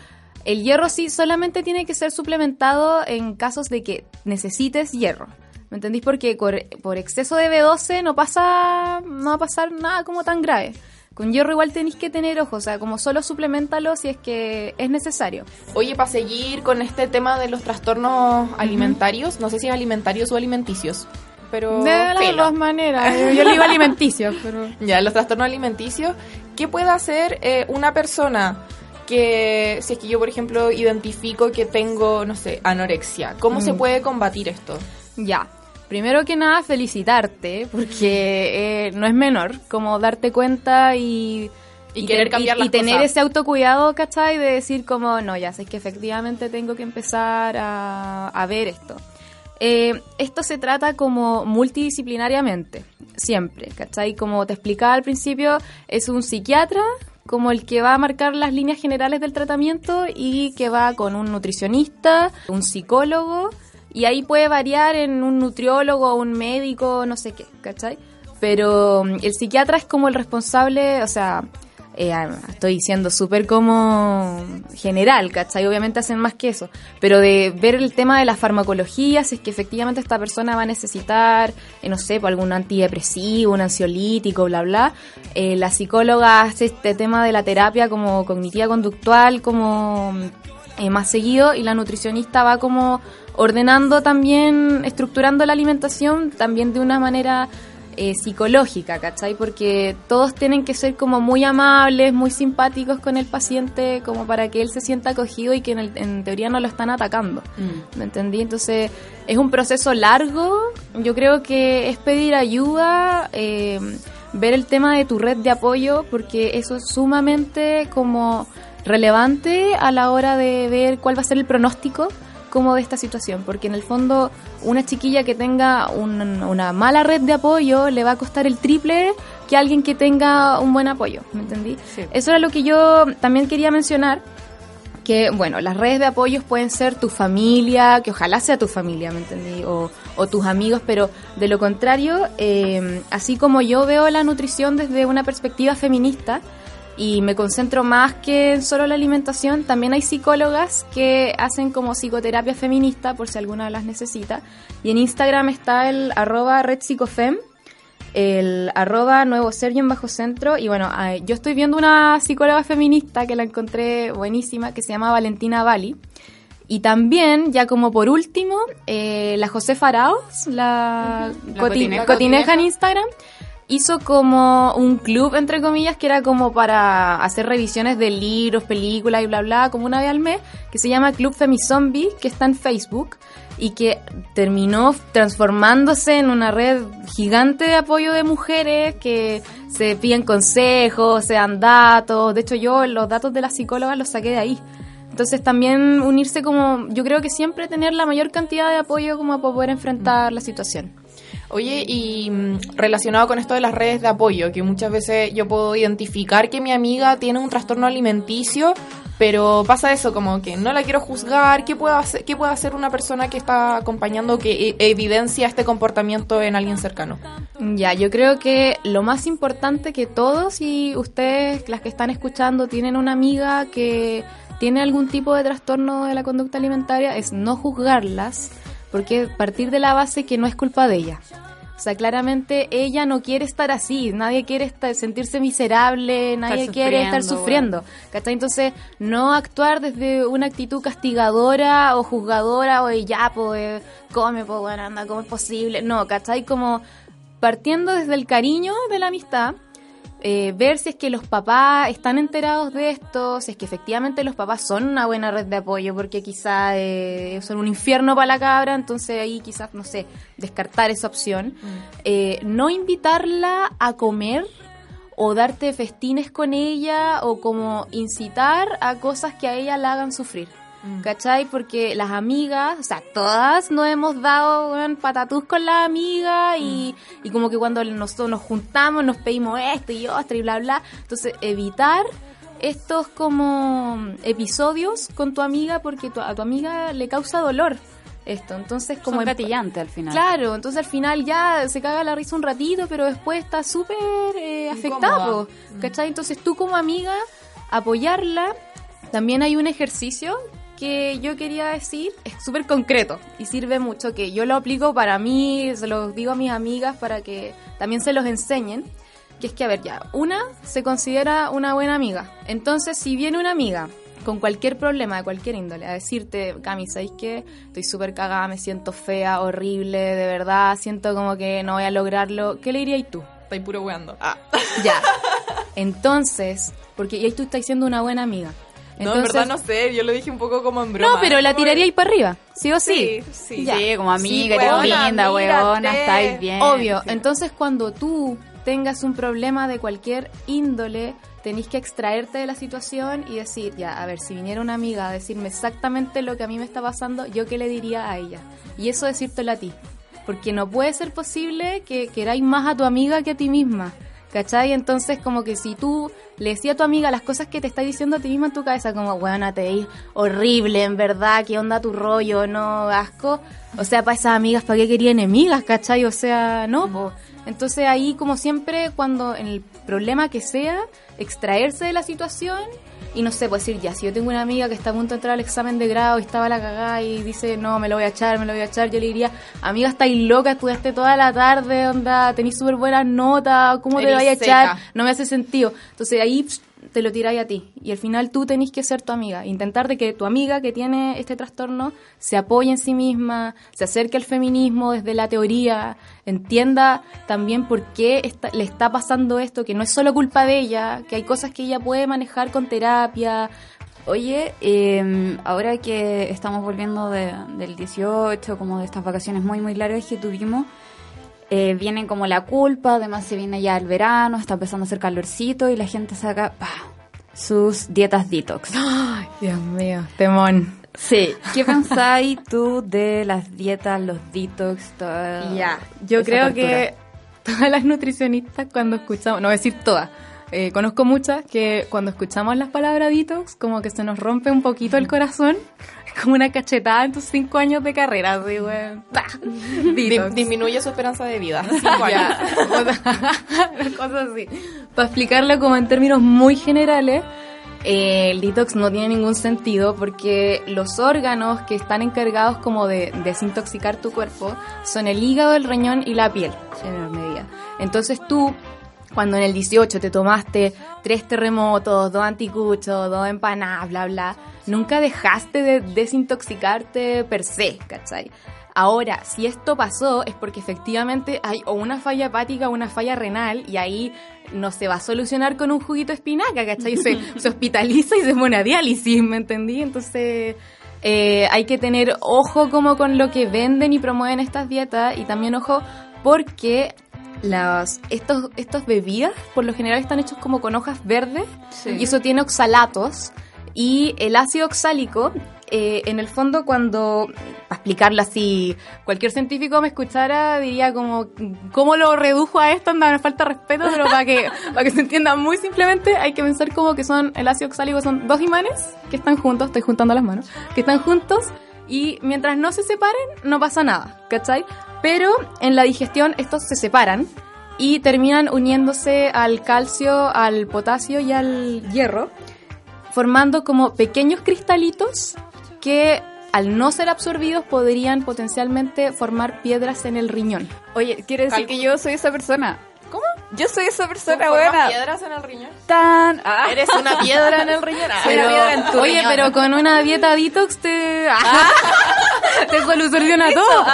[SPEAKER 4] el hierro sí solamente tiene que ser suplementado en casos de que necesites hierro. ¿Me entendís? Porque por, por exceso de B12 no pasa, no va a pasar nada como tan grave. Con hierro igual tenéis que tener ojo, o sea, como solo suplementalo si es que es necesario.
[SPEAKER 3] Oye, para seguir con este tema de los trastornos alimentarios, no sé si es alimentarios o alimenticios, pero
[SPEAKER 4] de las
[SPEAKER 3] filo.
[SPEAKER 4] dos maneras, yo, le digo alimenticios, pero...
[SPEAKER 3] Ya, los trastornos alimenticios, ¿qué puede hacer eh, una persona que, si es que yo, por ejemplo, identifico que tengo, no sé, anorexia, ¿cómo se
[SPEAKER 4] Mm.
[SPEAKER 3] puede combatir esto?
[SPEAKER 4] Ya. Primero que nada, felicitarte, porque eh, no es menor, como darte cuenta y...
[SPEAKER 3] Y querer cambiar
[SPEAKER 4] y,
[SPEAKER 3] las
[SPEAKER 4] y tener
[SPEAKER 3] cosas.
[SPEAKER 4] ese autocuidado, ¿cachai? De decir como, no, ya sé que efectivamente tengo que empezar a, a ver esto. Eh, esto se trata como multidisciplinariamente, siempre, ¿cachai? Como te explicaba al principio, es un psiquiatra como el que va a marcar las líneas generales del tratamiento y que va con un nutricionista, un psicólogo, y ahí puede variar en un nutriólogo, un médico, no sé qué, ¿cachai? Pero mm, el psiquiatra es como el responsable, o sea, eh, estoy diciendo súper como general, ¿cachai? Obviamente hacen más que eso, pero de ver el tema de la farmacología, si es que efectivamente esta persona va a necesitar, eh, no sé, pues, algún antidepresivo, un ansiolítico, bla, bla, eh, la psicóloga hace este tema de la terapia como cognitiva conductual, como más seguido, y la nutricionista va como ordenando también, estructurando la alimentación también de una manera eh, psicológica, ¿cachai? Porque todos tienen que ser como muy amables, muy simpáticos con el paciente, como para que él se sienta acogido y que en, teoría no lo están atacando. Mm. ¿Me entendí? Entonces, es un proceso largo. Yo creo que es pedir ayuda, eh, ver el tema de tu red de apoyo, porque eso es sumamente como relevante a la hora de ver cuál va a ser el pronóstico como de esta situación, porque en el fondo una chiquilla que tenga una mala red de apoyo le va a costar el triple que alguien que tenga un buen apoyo, ¿me entendí? Eso era lo que yo también quería mencionar, que bueno, las redes de apoyo pueden ser tu familia, que ojalá sea tu familia, ¿me entendí? O, tus amigos, pero de lo contrario, eh, así como yo veo la nutrición desde una perspectiva feminista, y me concentro más que en solo la alimentación. También hay psicólogas que hacen como psicoterapia feminista, por si alguna las necesita. Y en Instagram está el arroba redpsicofem, el arroba nuevo Sergio en bajo centro. Y bueno, yo estoy viendo una psicóloga feminista que la encontré buenísima, que se llama Valentina Bali. Y también, ya como por último, eh, la José Faraos, la, cotineja en Instagram hizo como un club, entre comillas, que era como para hacer revisiones de libros, películas y bla, bla, como una vez al mes, que se llama Club Femizombie, que está en Facebook y que terminó transformándose en una red gigante de apoyo de mujeres que se piden consejos, se dan datos. De hecho, yo los datos de la psicóloga los saqué de ahí. Entonces también unirse como, yo creo que siempre tener la mayor cantidad de apoyo como para poder enfrentar la situación.
[SPEAKER 3] Oye, y mm, relacionado con esto de las redes de apoyo, que muchas veces yo puedo identificar que mi amiga tiene un trastorno alimenticio, pero pasa eso, como que no la quiero juzgar, ¿qué puede hacer, qué puede hacer una persona que está acompañando que e, evidencia este comportamiento en alguien cercano?
[SPEAKER 4] Ya, yo creo que lo más importante que todos y ustedes, las que están escuchando, tienen una amiga que tiene algún tipo de trastorno de la conducta alimentaria, es no juzgarlas, porque partir de la base que no es culpa de ella. O sea, claramente ella no quiere estar así, nadie quiere estar, sentirse miserable, nadie quiere estar sufriendo. Entonces, no actuar desde una actitud castigadora o juzgadora o de ya, pues, come, pues, bueno, anda, ¿cómo es posible? No, ¿cachai? Como partiendo desde el cariño de la amistad, eh, ver si es que los papás están enterados de esto, si es que efectivamente los papás son una buena red de apoyo, porque quizá eh, son un infierno para la cabra, entonces ahí quizás, no sé, descartar esa opción. Mm. Eh, no invitarla a comer o darte festines con ella o como incitar a cosas que a ella la hagan sufrir. Mm. ¿Cachai? Porque las amigas, o sea, todas nos hemos dado un patatús con las amigas y, mm. y, como que cuando nosotros nos juntamos nos pedimos esto y otro y bla, bla. Entonces, evitar estos como episodios con tu amiga porque a tu amiga le causa dolor esto. Entonces, como.
[SPEAKER 2] Son gatillante al final.
[SPEAKER 4] Claro, entonces al final ya se caga la risa un ratito, pero después está súper eh, afectado. Mm. ¿Cachai? Entonces tú como amiga, apoyarla. También hay un ejercicio que yo quería decir es súper concreto y sirve mucho, que yo lo aplico para mí, se lo digo a mis amigas para que también se los enseñen, que es que, a ver, ya, una se considera una buena amiga. Entonces, si viene una amiga con cualquier problema de cualquier índole, a decirte, Cami, ¿sabes qué? Estoy súper cagada, me siento fea, horrible, de verdad, siento como que no voy a lograrlo, ¿qué le dirías tú?
[SPEAKER 3] Estoy puro weando. Ah.
[SPEAKER 4] Ya. Entonces, porque ahí tú estás siendo una buena amiga
[SPEAKER 3] no, en verdad no sé, yo lo dije un poco como en broma.
[SPEAKER 4] No, pero la tiraría ahí para arriba, ¿sí o
[SPEAKER 2] sí? Sí, sí, como amiga, sí, linda, huevona, estáis bien.
[SPEAKER 4] Obvio, entonces cuando tú tengas un problema de cualquier índole, tenéis que extraerte de la situación y decir, ya, a ver, si viniera una amiga a decirme exactamente lo que a mí me está pasando, ¿yo qué le diría a ella? Y eso decírtelo a ti. Porque no puede ser posible que queráis más a tu amiga que a ti misma. ¿Cachai? Entonces, como que si tú le decías a tu amiga las cosas que te está diciendo a ti misma en tu cabeza, como, bueno, te veis horrible, en verdad, ¿qué onda tu rollo? No, asco. O sea, para esas amigas, ¿para qué quería enemigas? ¿Cachai? O sea, no, po. Entonces ahí, como siempre, cuando en el problema que sea, extraerse de la situación y no sé, pues decir, ya, si yo tengo una amiga que está a punto de entrar al examen de grado y estaba a la cagada y dice, no, me lo voy a echar, me lo voy a echar, yo le diría, amiga, estáis loca, estudiaste toda la tarde, onda, tenéis súper buenas notas, ¿cómo te vaya a echar? No me hace sentido. Entonces ahí te lo tiráis a ti. Y al final tú tenés que ser tu amiga. Intentar de que tu amiga que tiene este trastorno se apoye en sí misma, se acerque al feminismo desde la teoría, entienda también por qué está- le está pasando esto, que no es solo culpa de ella, que hay cosas que ella puede manejar con terapia.
[SPEAKER 2] Oye, eh, ahora que estamos volviendo de- del 18, como de estas vacaciones muy, muy largas que tuvimos, eh, viene como la culpa, además se viene ya el verano, está empezando a hacer calorcito y la gente saca sus dietas detox.
[SPEAKER 4] Ay, Dios mío, temón.
[SPEAKER 2] Sí. ¿Qué pensáis tú de las dietas, los detox, toda
[SPEAKER 4] Ya, yo creo
[SPEAKER 2] tortura?
[SPEAKER 4] que todas las nutricionistas cuando escuchamos, no voy a decir todas, eh, conozco muchas que cuando escuchamos las palabras detox, como que se nos rompe un poquito el corazón, como una cachetada en tus cinco años de carrera, así, Detox.
[SPEAKER 3] disminuye su esperanza de vida. Cinco años.
[SPEAKER 4] Cosas así. Para explicarlo como en términos muy generales, eh, el detox no tiene ningún sentido porque los órganos que están encargados como de desintoxicar tu cuerpo son el hígado, el riñón y la piel, en menor medida. Entonces tú, cuando en el 18 te tomaste tres terremotos, dos anticuchos, dos empanadas, bla, bla, nunca dejaste de desintoxicarte per se, ¿cachai? Ahora, si esto pasó es porque efectivamente hay o una falla hepática o una falla renal y ahí no se va a solucionar con un juguito de espinaca, ¿cachai? Se, se hospitaliza y se pone a diálisis, ¿me entendí? Entonces eh, hay que tener ojo como con lo que venden y promueven estas dietas y también ojo porque las, estos, estos bebidas por lo general están hechos como con hojas verdes y eso tiene oxalatos y el ácido oxálico eh, en el fondo cuando, para explicarlo así, cualquier científico me escuchara diría como, ¿cómo lo redujo a esto? Anda, me falta respeto, pero para que, para que se entienda muy simplemente hay que pensar como que son, el ácido oxálico son dos imanes que están juntos, estoy juntando las manos, que están juntos y mientras no se separen no pasa nada, ¿cachai? Pero en la digestión estos se separan y terminan uniéndose al calcio, al potasio y al hierro formando como pequeños cristalitos que al no ser absorbidos podrían potencialmente formar piedras en el riñón.
[SPEAKER 2] Oye, quiero decir que yo soy esa persona.
[SPEAKER 3] ¿Cómo?
[SPEAKER 2] Yo soy esa persona
[SPEAKER 3] ¿Formas
[SPEAKER 2] buena.
[SPEAKER 3] piedras en el riñón?
[SPEAKER 2] Tan. Ah.
[SPEAKER 3] Eres una piedra en el riñón. Ah,
[SPEAKER 2] Soy una piedra en tu
[SPEAKER 4] oye,
[SPEAKER 2] riñón.
[SPEAKER 4] pero con una dieta detox te, te soluciona todo.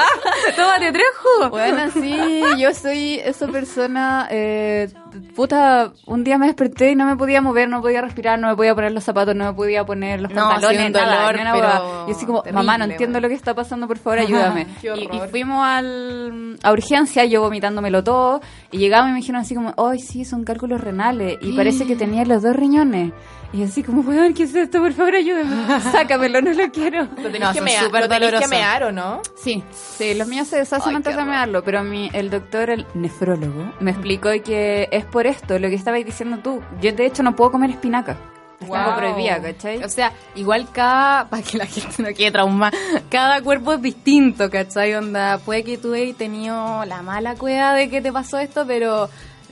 [SPEAKER 4] Tómate tres jugos.
[SPEAKER 2] Bueno, sí, yo soy esa persona. Eh, puta, un día me desperté y no me podía mover, no podía respirar, no me podía poner los zapatos, no me podía poner los
[SPEAKER 4] No,
[SPEAKER 2] pantalones, nada,
[SPEAKER 4] dolor,
[SPEAKER 2] una
[SPEAKER 4] pero.
[SPEAKER 2] Y así como, mamá, no entiendo lo que está pasando, por favor, ayúdame. Y, fuimos al, a urgencia, yo vomitándomelo todo, y llegamos y me dijeron así como, ay, sí, son cálculos renales, y parece que tenía los dos riñones. Y así como, weón, ¿qué es esto? Por favor, ayúdame. Sácamelo, no lo quiero.
[SPEAKER 3] Lo tenés,
[SPEAKER 4] No,
[SPEAKER 3] que,
[SPEAKER 4] son
[SPEAKER 3] mea-
[SPEAKER 4] súper
[SPEAKER 3] que mear, ¿o no?
[SPEAKER 2] Sí, sí, los míos se deshacen
[SPEAKER 3] Ay,
[SPEAKER 2] antes de mearlo, pero mi, el doctor, el nefrólogo, me explicó que es por esto, lo que estabas diciendo tú. Yo de hecho no puedo comer espinaca. Está
[SPEAKER 3] Wow.
[SPEAKER 2] prohibida, ¿cachai?
[SPEAKER 4] O sea, igual cada, para que la gente no quede traumada, cada cuerpo es distinto, ¿cachai? Onda, puede que tú hayas tenido la mala cueva de que te pasó esto, pero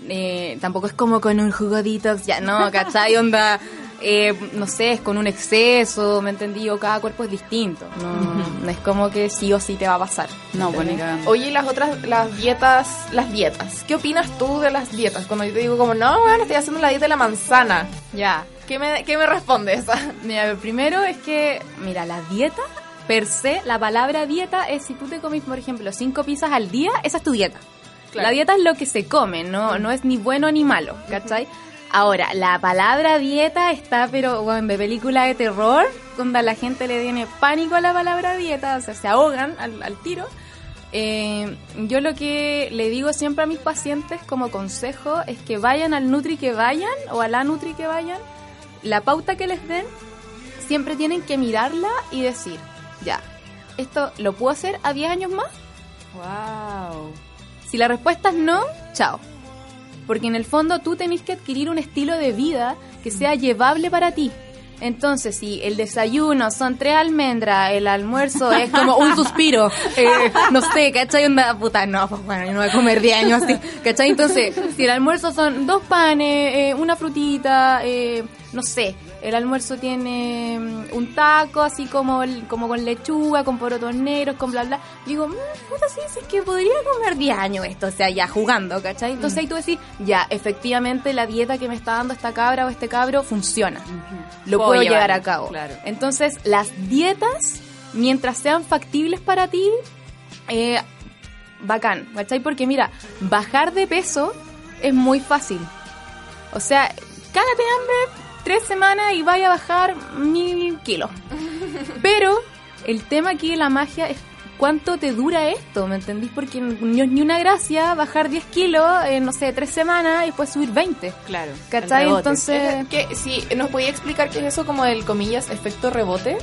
[SPEAKER 4] eh, tampoco es como con un jugo detox, ya no, ¿cachai? Onda, eh, no sé, es con un exceso, ¿me entendí? O cada cuerpo es distinto, no, no es como que sí o sí te va a pasar.
[SPEAKER 2] no, bueno.
[SPEAKER 3] Oye, y las otras, las dietas, las dietas. ¿Qué opinas tú de las dietas? Cuando yo te digo como, no, bueno, estoy haciendo la dieta de la manzana.
[SPEAKER 4] Ya.
[SPEAKER 3] ¿Qué me, qué me respondes?
[SPEAKER 4] Mira, lo primero es que, mira, la dieta, per se, la palabra dieta es si tú te comes, por ejemplo, cinco pizzas al día, esa es tu dieta.
[SPEAKER 3] Claro.
[SPEAKER 4] La dieta es lo que se come, no, no es ni bueno ni malo, ¿cachai? Ahora, la palabra dieta está, pero bueno, de película de terror, donde a la gente le tiene pánico a la palabra dieta, o sea, se ahogan al, al tiro. Eh, yo lo que le digo siempre a mis pacientes como consejo es que vayan al Nutri que vayan o a la Nutri que vayan, la pauta que les den, siempre tienen que mirarla y decir, ya, ¿esto lo puedo hacer a 10 años más?
[SPEAKER 2] Wow.
[SPEAKER 4] Si la respuesta es no, chao. Porque en el fondo tú tenés que adquirir un estilo de vida que sea llevable para ti. Entonces, si el desayuno son tres almendras, el almuerzo es como un suspiro, eh, no sé, ¿cachai? Una puta, no, pues bueno, yo no voy a comer 10 años así, ¿cachai? Entonces, si el almuerzo son dos panes, eh, una frutita, eh, no sé, el almuerzo tiene mm, un taco así como el- como con lechuga, con porotos negros, con bla bla. Digo, mmm, puta, sí, sí, es que podría comer 10 años esto, o sea, ya jugando, ¿cachai? Entonces ahí tú decís, ya, efectivamente la dieta que me está dando esta cabra o este cabro funciona. Lo
[SPEAKER 2] Puedo
[SPEAKER 4] puedo llevar a cabo.
[SPEAKER 2] claro.
[SPEAKER 4] Entonces, las dietas, mientras sean factibles para ti, eh, bacán, ¿cachai? Porque mira, bajar de peso es muy fácil. O sea, cágate hambre tres semanas y vaya a bajar mil kilos. Pero el tema aquí de la magia es cuánto te dura esto, ¿me entendís? Porque no es ni una gracia bajar 10 kilos en, no sé, tres semanas y después subir 20.
[SPEAKER 2] Claro.
[SPEAKER 4] ¿Cachai? Entonces,
[SPEAKER 3] Que, si nos podía explicar qué es eso como el comillas efecto rebote.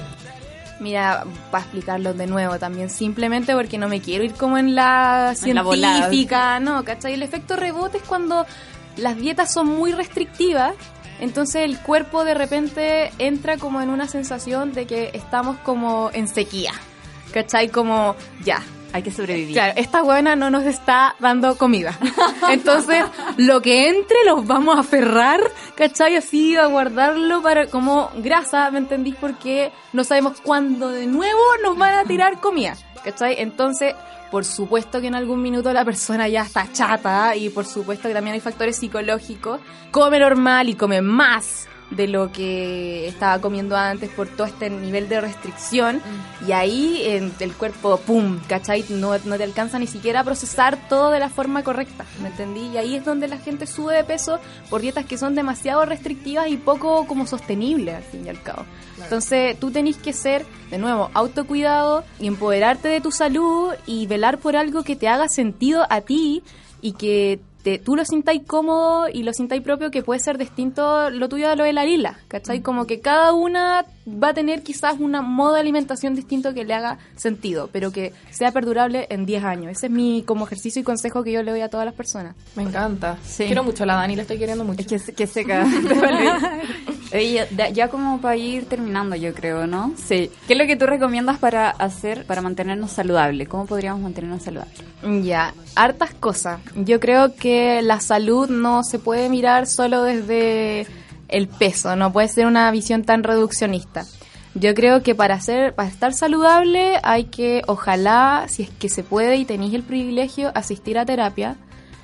[SPEAKER 4] Mira, para explicarlo de nuevo también, simplemente porque no me quiero ir como en la
[SPEAKER 2] En la
[SPEAKER 4] científica, no, ¿cachai? El efecto rebote es cuando las dietas son muy restrictivas, entonces el cuerpo de repente entra como en una sensación de que estamos como en sequía, ¿cachai? Como, ya,
[SPEAKER 2] Hay que sobrevivir.
[SPEAKER 4] Claro, esta buena no nos está dando comida. Entonces, lo que entre los vamos a aferrar, ¿cachai? Así a guardarlo para como grasa, ¿me entendís? Porque no sabemos cuándo de nuevo nos van a tirar comida, ¿cachai? Entonces, por supuesto que en algún minuto la persona ya está chata y por supuesto que también hay factores psicológicos. Come normal y come más de lo que estaba comiendo antes por todo este nivel de restricción y ahí en el cuerpo, ¡pum! ¿cachai? No, no te alcanza ni siquiera a procesar todo de la forma correcta, ¿me entendí? Y ahí es donde la gente sube de peso por dietas que son demasiado restrictivas y poco como sostenibles al fin y al cabo. Entonces tú tenés que ser, de nuevo, autocuidado y empoderarte de tu salud y velar por algo que te haga sentido a ti y que te- tú lo sintáis cómodo y lo sintáis propio que puede ser distinto lo tuyo a lo de la lila, ¿cachai? Como que cada una va a tener quizás un modo de alimentación distinto que le haga sentido, pero que sea perdurable en 10 años. Ese es mi como ejercicio y consejo que yo le doy a todas las personas.
[SPEAKER 3] Me encanta.
[SPEAKER 2] Sí.
[SPEAKER 3] Quiero mucho a la Dani, la estoy queriendo mucho.
[SPEAKER 2] Es que, se- que seca. Oye, ya, ya como para ir terminando, yo creo, ¿no? Sí. ¿Qué es lo que tú recomiendas para hacer, para mantenernos saludables? ¿Cómo podríamos mantenernos saludables?
[SPEAKER 4] Ya, hartas cosas. Yo creo que la salud no se puede mirar solo desde el peso, no puede ser una visión tan reduccionista. Yo creo que para ser, para estar saludable hay que, ojalá, si es que se puede y tenéis el privilegio, asistir a terapia,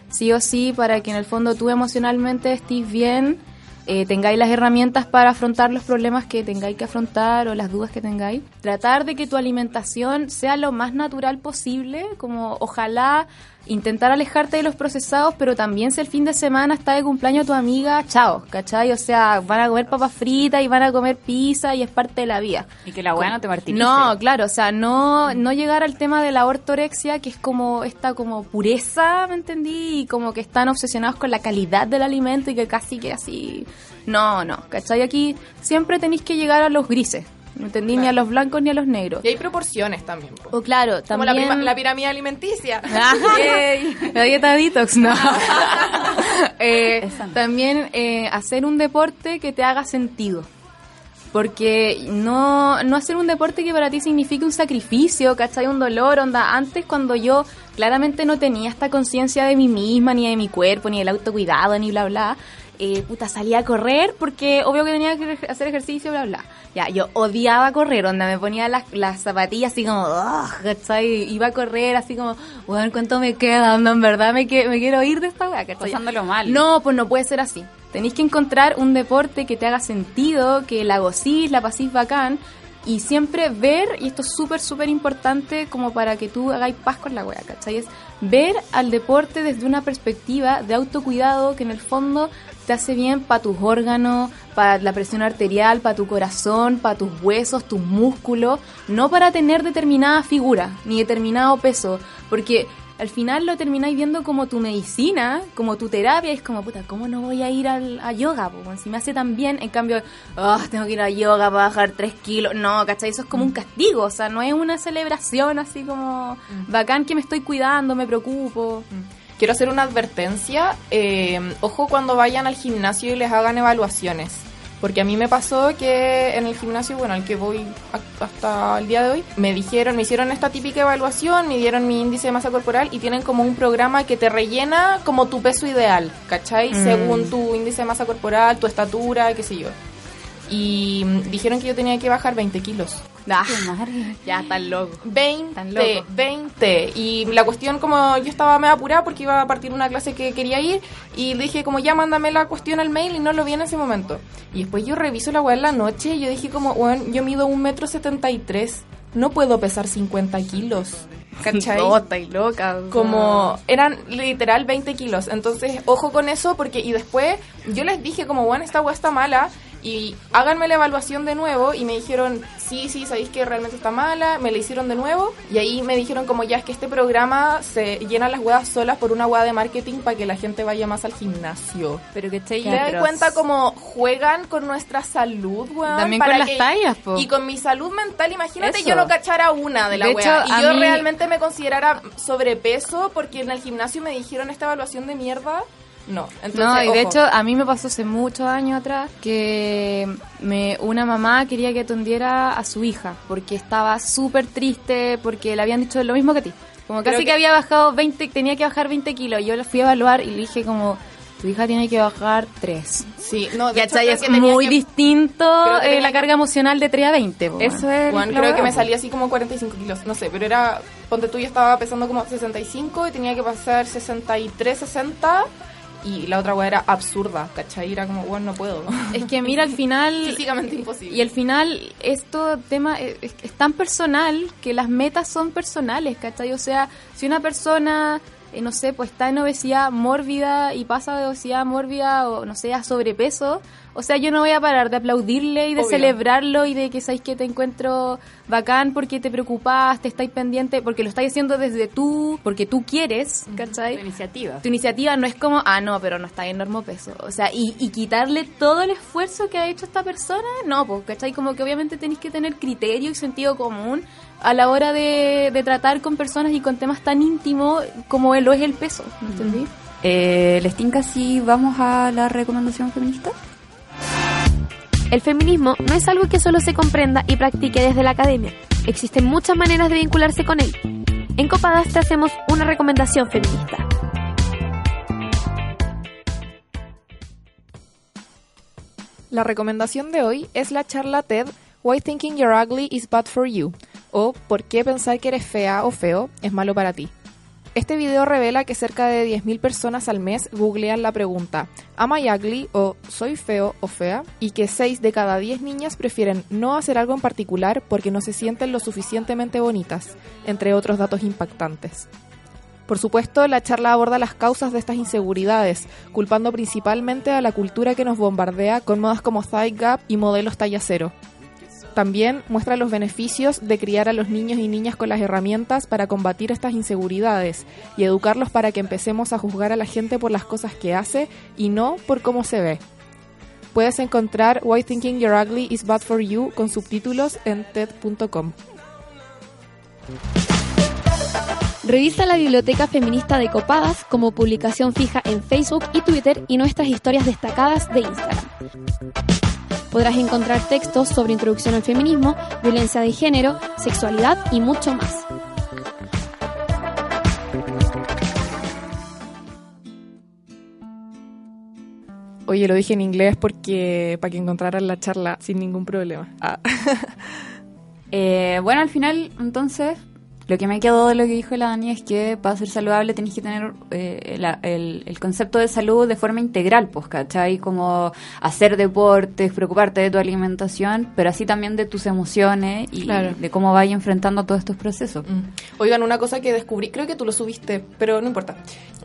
[SPEAKER 4] sí o sí, para que en el fondo tú emocionalmente estés bien, eh, tengáis las herramientas para afrontar los problemas que tengáis que afrontar o las dudas que tengáis. Tratar de que tu alimentación sea lo más natural posible, como ojalá intentar alejarte de los procesados, pero también si el fin de semana está de cumpleaños tu amiga, chao, ¿cachai? O sea, van a comer papas fritas y van a comer pizza y es parte de la vida.
[SPEAKER 2] Y que la weá no te martirice.
[SPEAKER 4] No, claro, o sea, no, no llegar al tema de la ortorexia, que es como esta como pureza, ¿me entendí? Y como que están obsesionados con la calidad del alimento y que casi que así... No, no, ¿cachai? Aquí siempre tenéis que llegar a los grises, ¿me entendí? Ni a los blancos ni a los negros.
[SPEAKER 3] Y hay proporciones también. po.
[SPEAKER 4] O claro,
[SPEAKER 3] Como
[SPEAKER 4] también...
[SPEAKER 3] la, prima- la pirámide alimenticia.
[SPEAKER 4] La dieta detox, no. Eh,
[SPEAKER 2] no.
[SPEAKER 4] también eh, hacer un deporte que te haga sentido. Porque no, no hacer un deporte que para ti signifique un sacrificio, ¿cachai? Un dolor, onda. Antes cuando yo claramente no tenía esta conciencia de mí misma, ni de mi cuerpo, ni del autocuidado, ni bla, bla, eh, puta, salía a correr porque obvio que tenía que hacer ejercicio, bla, bla. Ya, yo odiaba correr, onda, me ponía las, las zapatillas así como, ¿cachai? Iba a correr así como, bueno, ¿cuánto me queda? Onda, en verdad me, que- me quiero ir de esta weá, ¿cachai?
[SPEAKER 2] Pasándolo mal.
[SPEAKER 4] No, pues no puede ser así. Tenéis que encontrar un deporte que te haga sentido, que la gocís, la pasís bacán, y siempre ver, y esto es súper, súper importante como para que tú hagáis paz con la wea, ¿cachai? Es ver al deporte desde una perspectiva de autocuidado que en el fondo te hace bien para tus órganos, para la presión arterial, para tu corazón, para tus huesos, tus músculos, no para tener determinada figura ni determinado peso, porque al final lo termináis viendo como tu medicina, como tu terapia, y es como, puta, ¿cómo no voy a ir al, a yoga? po? Si me hace tan bien, en cambio, "Ah, tengo que ir a yoga para bajar 3 kilos. No, ¿cachai? Eso es como un castigo, o sea, no es una celebración así como bacán que me estoy cuidando, me preocupo.
[SPEAKER 3] Quiero hacer una advertencia. eh, ojo cuando vayan al gimnasio y les hagan evaluaciones. Porque a mí me pasó que en el gimnasio, bueno, al que voy hasta el día de hoy, me dijeron, me hicieron esta típica evaluación, me dieron mi índice de masa corporal y tienen como un programa que te rellena como tu peso ideal, ¿cachai? Según tu índice de masa corporal, tu estatura, qué sé yo. Y dijeron que yo tenía que bajar 20 kilos.
[SPEAKER 4] Ah, ya, tan loco.
[SPEAKER 3] 20,
[SPEAKER 4] Tan loco.
[SPEAKER 3] 20. Y la cuestión como yo estaba me apurada porque iba a partir una clase que quería ir y le dije como ya mándame la cuestión al mail y no lo vi en ese momento. Y después yo reviso la weá en la noche y yo dije como, bueno, yo mido un metro setenta y tres, no puedo pesar 50 kilos. ¿Cachai?
[SPEAKER 4] No, estáis loca. o sea.
[SPEAKER 3] como eran literal 20 kilos. Entonces, ojo con eso porque y después yo les dije como, bueno, esta agua está mala y háganme la evaluación de nuevo y me dijeron, sí, sí, sabéis que realmente está mala, me la hicieron de nuevo y ahí me dijeron como ya es que este programa se llena las huevas solas por una hueá de marketing para que la gente vaya más al gimnasio.
[SPEAKER 2] Pero que
[SPEAKER 3] ¿Te das cuenta cómo juegan con nuestra salud, weón?
[SPEAKER 4] También con las tallas, po.
[SPEAKER 3] Y con mi salud mental, imagínate
[SPEAKER 2] Eso.
[SPEAKER 3] yo no cachara una de la
[SPEAKER 4] De
[SPEAKER 3] wea.
[SPEAKER 4] hecho,
[SPEAKER 3] Y yo
[SPEAKER 4] mí-
[SPEAKER 3] realmente me considerara sobrepeso porque en el gimnasio me dijeron esta evaluación de mierda. No, entonces,
[SPEAKER 4] No, y de hecho a mí me pasó hace muchos años atrás que me, una mamá quería que atendiera a su hija porque estaba súper triste porque le habían dicho lo mismo que a ti. Como casi que,
[SPEAKER 3] que-
[SPEAKER 4] había bajado 20, tenía que bajar 20 kilos. Yo la fui a evaluar y le dije como, tu hija tiene que bajar 3.
[SPEAKER 3] Sí, no, de
[SPEAKER 4] Es
[SPEAKER 3] que
[SPEAKER 4] muy
[SPEAKER 3] que-
[SPEAKER 4] distinto eh, la
[SPEAKER 3] que-
[SPEAKER 4] carga emocional de 3 a 20. po,
[SPEAKER 2] Eso es.
[SPEAKER 3] Creo que me salía así como 45 kilos, no sé, pero era, ponte tú, yo estaba pesando como 65 y tenía que pasar 63, 60 y la otra weá era absurda, ¿cachai? Era como, bueno, no puedo.
[SPEAKER 4] Es que mira, al final...
[SPEAKER 3] Físicamente imposible.
[SPEAKER 4] Y al final, esto tema es, es- es tan personal que las metas son personales, ¿cachai? O sea, si una persona, eh, no sé, pues está en obesidad mórbida y pasa de obesidad mórbida o, no sé, a sobrepeso, o sea, yo no voy a parar de aplaudirle y de
[SPEAKER 3] Obvio.
[SPEAKER 4] celebrarlo y de que sabéis que te encuentro bacán porque te preocupaste, estáis pendiente, porque lo estáis haciendo desde tú, porque tú quieres, ¿cachai?
[SPEAKER 2] Tu iniciativa.
[SPEAKER 4] tu iniciativa no es como, ah, no, pero no está en normo peso. O sea, y, y quitarle todo el esfuerzo que ha hecho esta persona, no, pues, ¿cachai? Como que obviamente tenéis que tener criterio y sentido común a la hora de, de tratar con personas y con temas tan íntimos como lo es el peso, ¿me entendí?
[SPEAKER 2] Eh, ¿Les tinca si vamos a la recomendación feminista?
[SPEAKER 1] El feminismo no es algo que solo se comprenda y practique desde la academia. Existen muchas maneras de vincularse con él. En Copadas te hacemos una recomendación feminista.
[SPEAKER 3] La recomendación de hoy es la charla TED Why Thinking You're Ugly is Bad for You o ¿Por qué pensar que eres fea o feo es malo para ti? Este video revela que cerca de 10.000 personas al mes googlean la pregunta ¿Am I ugly? o ¿Soy feo o fea? y que 6 de cada 10 niñas prefieren no hacer algo en particular porque no se sienten lo suficientemente bonitas, entre otros datos impactantes. Por supuesto, la charla aborda las causas de estas inseguridades, culpando principalmente a la cultura que nos bombardea con modas como thigh gap y modelos talla cero. También muestra los beneficios de criar a los niños y niñas con las herramientas para combatir estas inseguridades y educarlos para que empecemos a juzgar a la gente por las cosas que hace y no por cómo se ve. Puedes encontrar Why Thinking You're Ugly is Bad for You con subtítulos en TED.com.
[SPEAKER 1] Revisa la biblioteca feminista de Copadas como publicación fija en Facebook y Twitter y nuestras historias destacadas de Instagram. Podrás encontrar textos sobre introducción al feminismo, violencia de género, sexualidad y mucho más.
[SPEAKER 3] Oye, lo dije en inglés porque para que encontraran la charla sin ningún problema. Ah.
[SPEAKER 2] Eh, bueno, al final, entonces, lo que me quedó de lo que dijo la Dani es que para ser saludable tenés que tener eh, la- el, el concepto de salud de forma integral, pues, ¿cachai? Como hacer deportes, preocuparte de tu alimentación, pero así también de tus emociones y
[SPEAKER 4] Claro.
[SPEAKER 2] de cómo vayas enfrentando todos estos procesos.
[SPEAKER 3] Mm. Oigan, una cosa que descubrí, creo que tú lo subiste, pero no importa.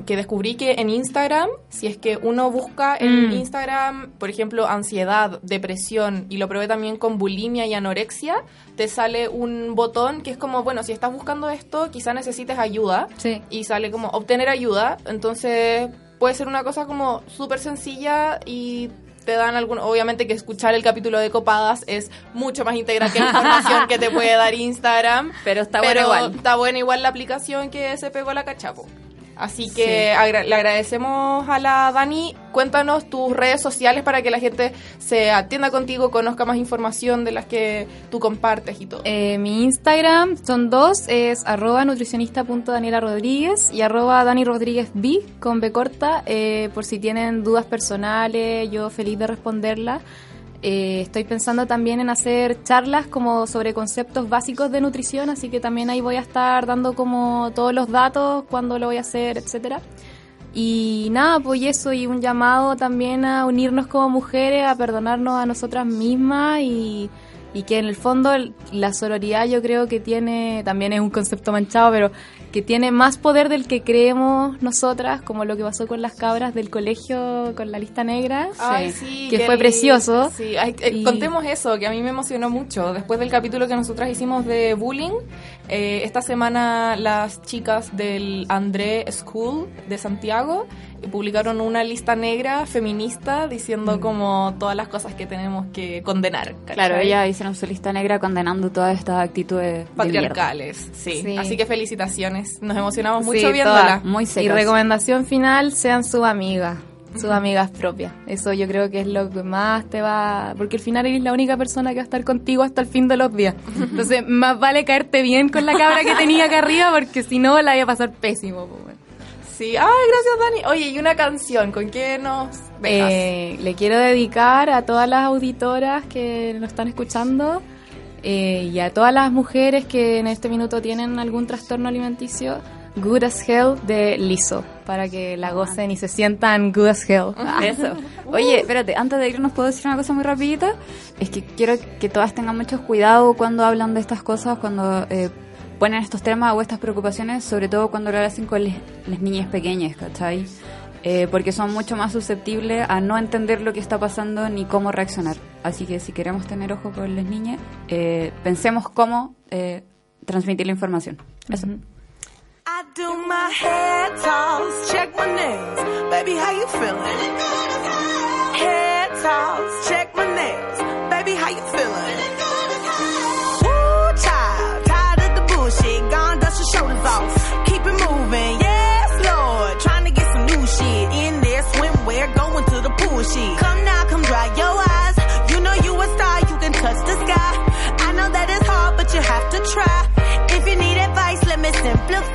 [SPEAKER 3] Que descubrí que en Instagram, si es que uno busca en
[SPEAKER 4] Mm.
[SPEAKER 3] Instagram, por ejemplo, ansiedad, depresión, y lo probé también con bulimia y anorexia, te sale un botón que es como, bueno, si estás buscando esto, quizá necesites ayuda.
[SPEAKER 4] Sí.
[SPEAKER 3] Y sale como obtener ayuda. Entonces puede ser una cosa como súper sencilla y te dan algún... Obviamente que escuchar el capítulo de Copadas es mucho más integral que la información que te puede dar Instagram.
[SPEAKER 2] Pero está bueno igual.
[SPEAKER 3] Está buena igual la aplicación que se pegó la cachapo. Así que agra- le agradecemos a la Dani. Cuéntanos tus redes sociales para que la gente se atienda contigo, conozca más información de las que tú compartes y todo.
[SPEAKER 4] Eh, mi Instagram son dos, es arroba nutricionista.daniela Rodríguez y arroba Dani Rodríguez B con B corta, eh, por si tienen dudas personales, yo feliz de responderlas. Eh, estoy pensando también en hacer charlas como sobre conceptos básicos de nutrición, así que también ahí voy a estar dando como todos los datos, cuándo lo voy a hacer, etcétera. Y nada, pues eso, y un llamado también a unirnos como mujeres, a perdonarnos a nosotras mismas y, que en el fondo la sororidad yo creo que tiene, también es un concepto manchado, pero que tiene más poder del que creemos nosotras, como lo que pasó con las cabras del colegio con la lista negra,
[SPEAKER 3] Ay, sí,
[SPEAKER 4] que fue precioso.
[SPEAKER 3] Sí, ay, eh,
[SPEAKER 4] Y-
[SPEAKER 3] contemos eso, que a mí me emocionó mucho. Después del capítulo que nosotras hicimos de bullying, eh, esta semana las chicas del André School de Santiago eh, publicaron una lista negra feminista
[SPEAKER 4] Mm.
[SPEAKER 3] diciendo como todas las cosas que tenemos que condenar. ¿cachai?
[SPEAKER 2] Claro, ellas hicieron su lista negra condenando todas estas actitudes
[SPEAKER 3] patriarcales, sí.
[SPEAKER 4] Sí.
[SPEAKER 3] Así que felicitaciones. Nos emocionamos mucho viéndola.
[SPEAKER 2] Muy
[SPEAKER 4] Y recomendación final, sean sus amigas, sus amigas propias. Eso yo creo que es lo que más te va... Porque al final eres la única persona que va a estar contigo hasta el fin de los días. Entonces, más vale caerte bien con la cabra que tenía acá arriba, porque si no, la voy a pasar pésimo. pues.
[SPEAKER 3] Sí, ay, gracias Dani. Oye, y una canción, ¿con qué nos dejas?
[SPEAKER 4] Eh, le quiero dedicar a todas las auditoras que nos están escuchando eh, y a todas las mujeres que en este minuto tienen algún trastorno alimenticio, Good as Hell de Liso, para que la gocen y se sientan Good as Hell.
[SPEAKER 2] Eso. Oye, espérate, antes de irnos puedo decir una cosa muy rapidita. Es que quiero que todas tengan mucho cuidado cuando hablan de estas cosas, cuando eh, ponen estos temas o estas preocupaciones, sobre todo cuando lo hacen con les- las niñas pequeñas, ¿cachai? Eh, porque son mucho más susceptibles a no entender lo que está pasando ni cómo reaccionar. Así que si queremos tener ojo con las niñas, eh, pensemos cómo eh, transmitir la información. Eso.
[SPEAKER 9] I do my hair toss, check my nails. Baby, how you feeling? Hair toss, check my nails. Baby, how you feeling? Woo, child, tired of the bullshit. Gone, dust your shoulders off. Keep it moving, yes, Lord. Trying to get some new shit in there. Swimwear, going to the pool shit. Come now, come dry your eyes. You know you a star, you can touch the sky. I know that it's hard, but you have to try. If you need advice, let me simplify.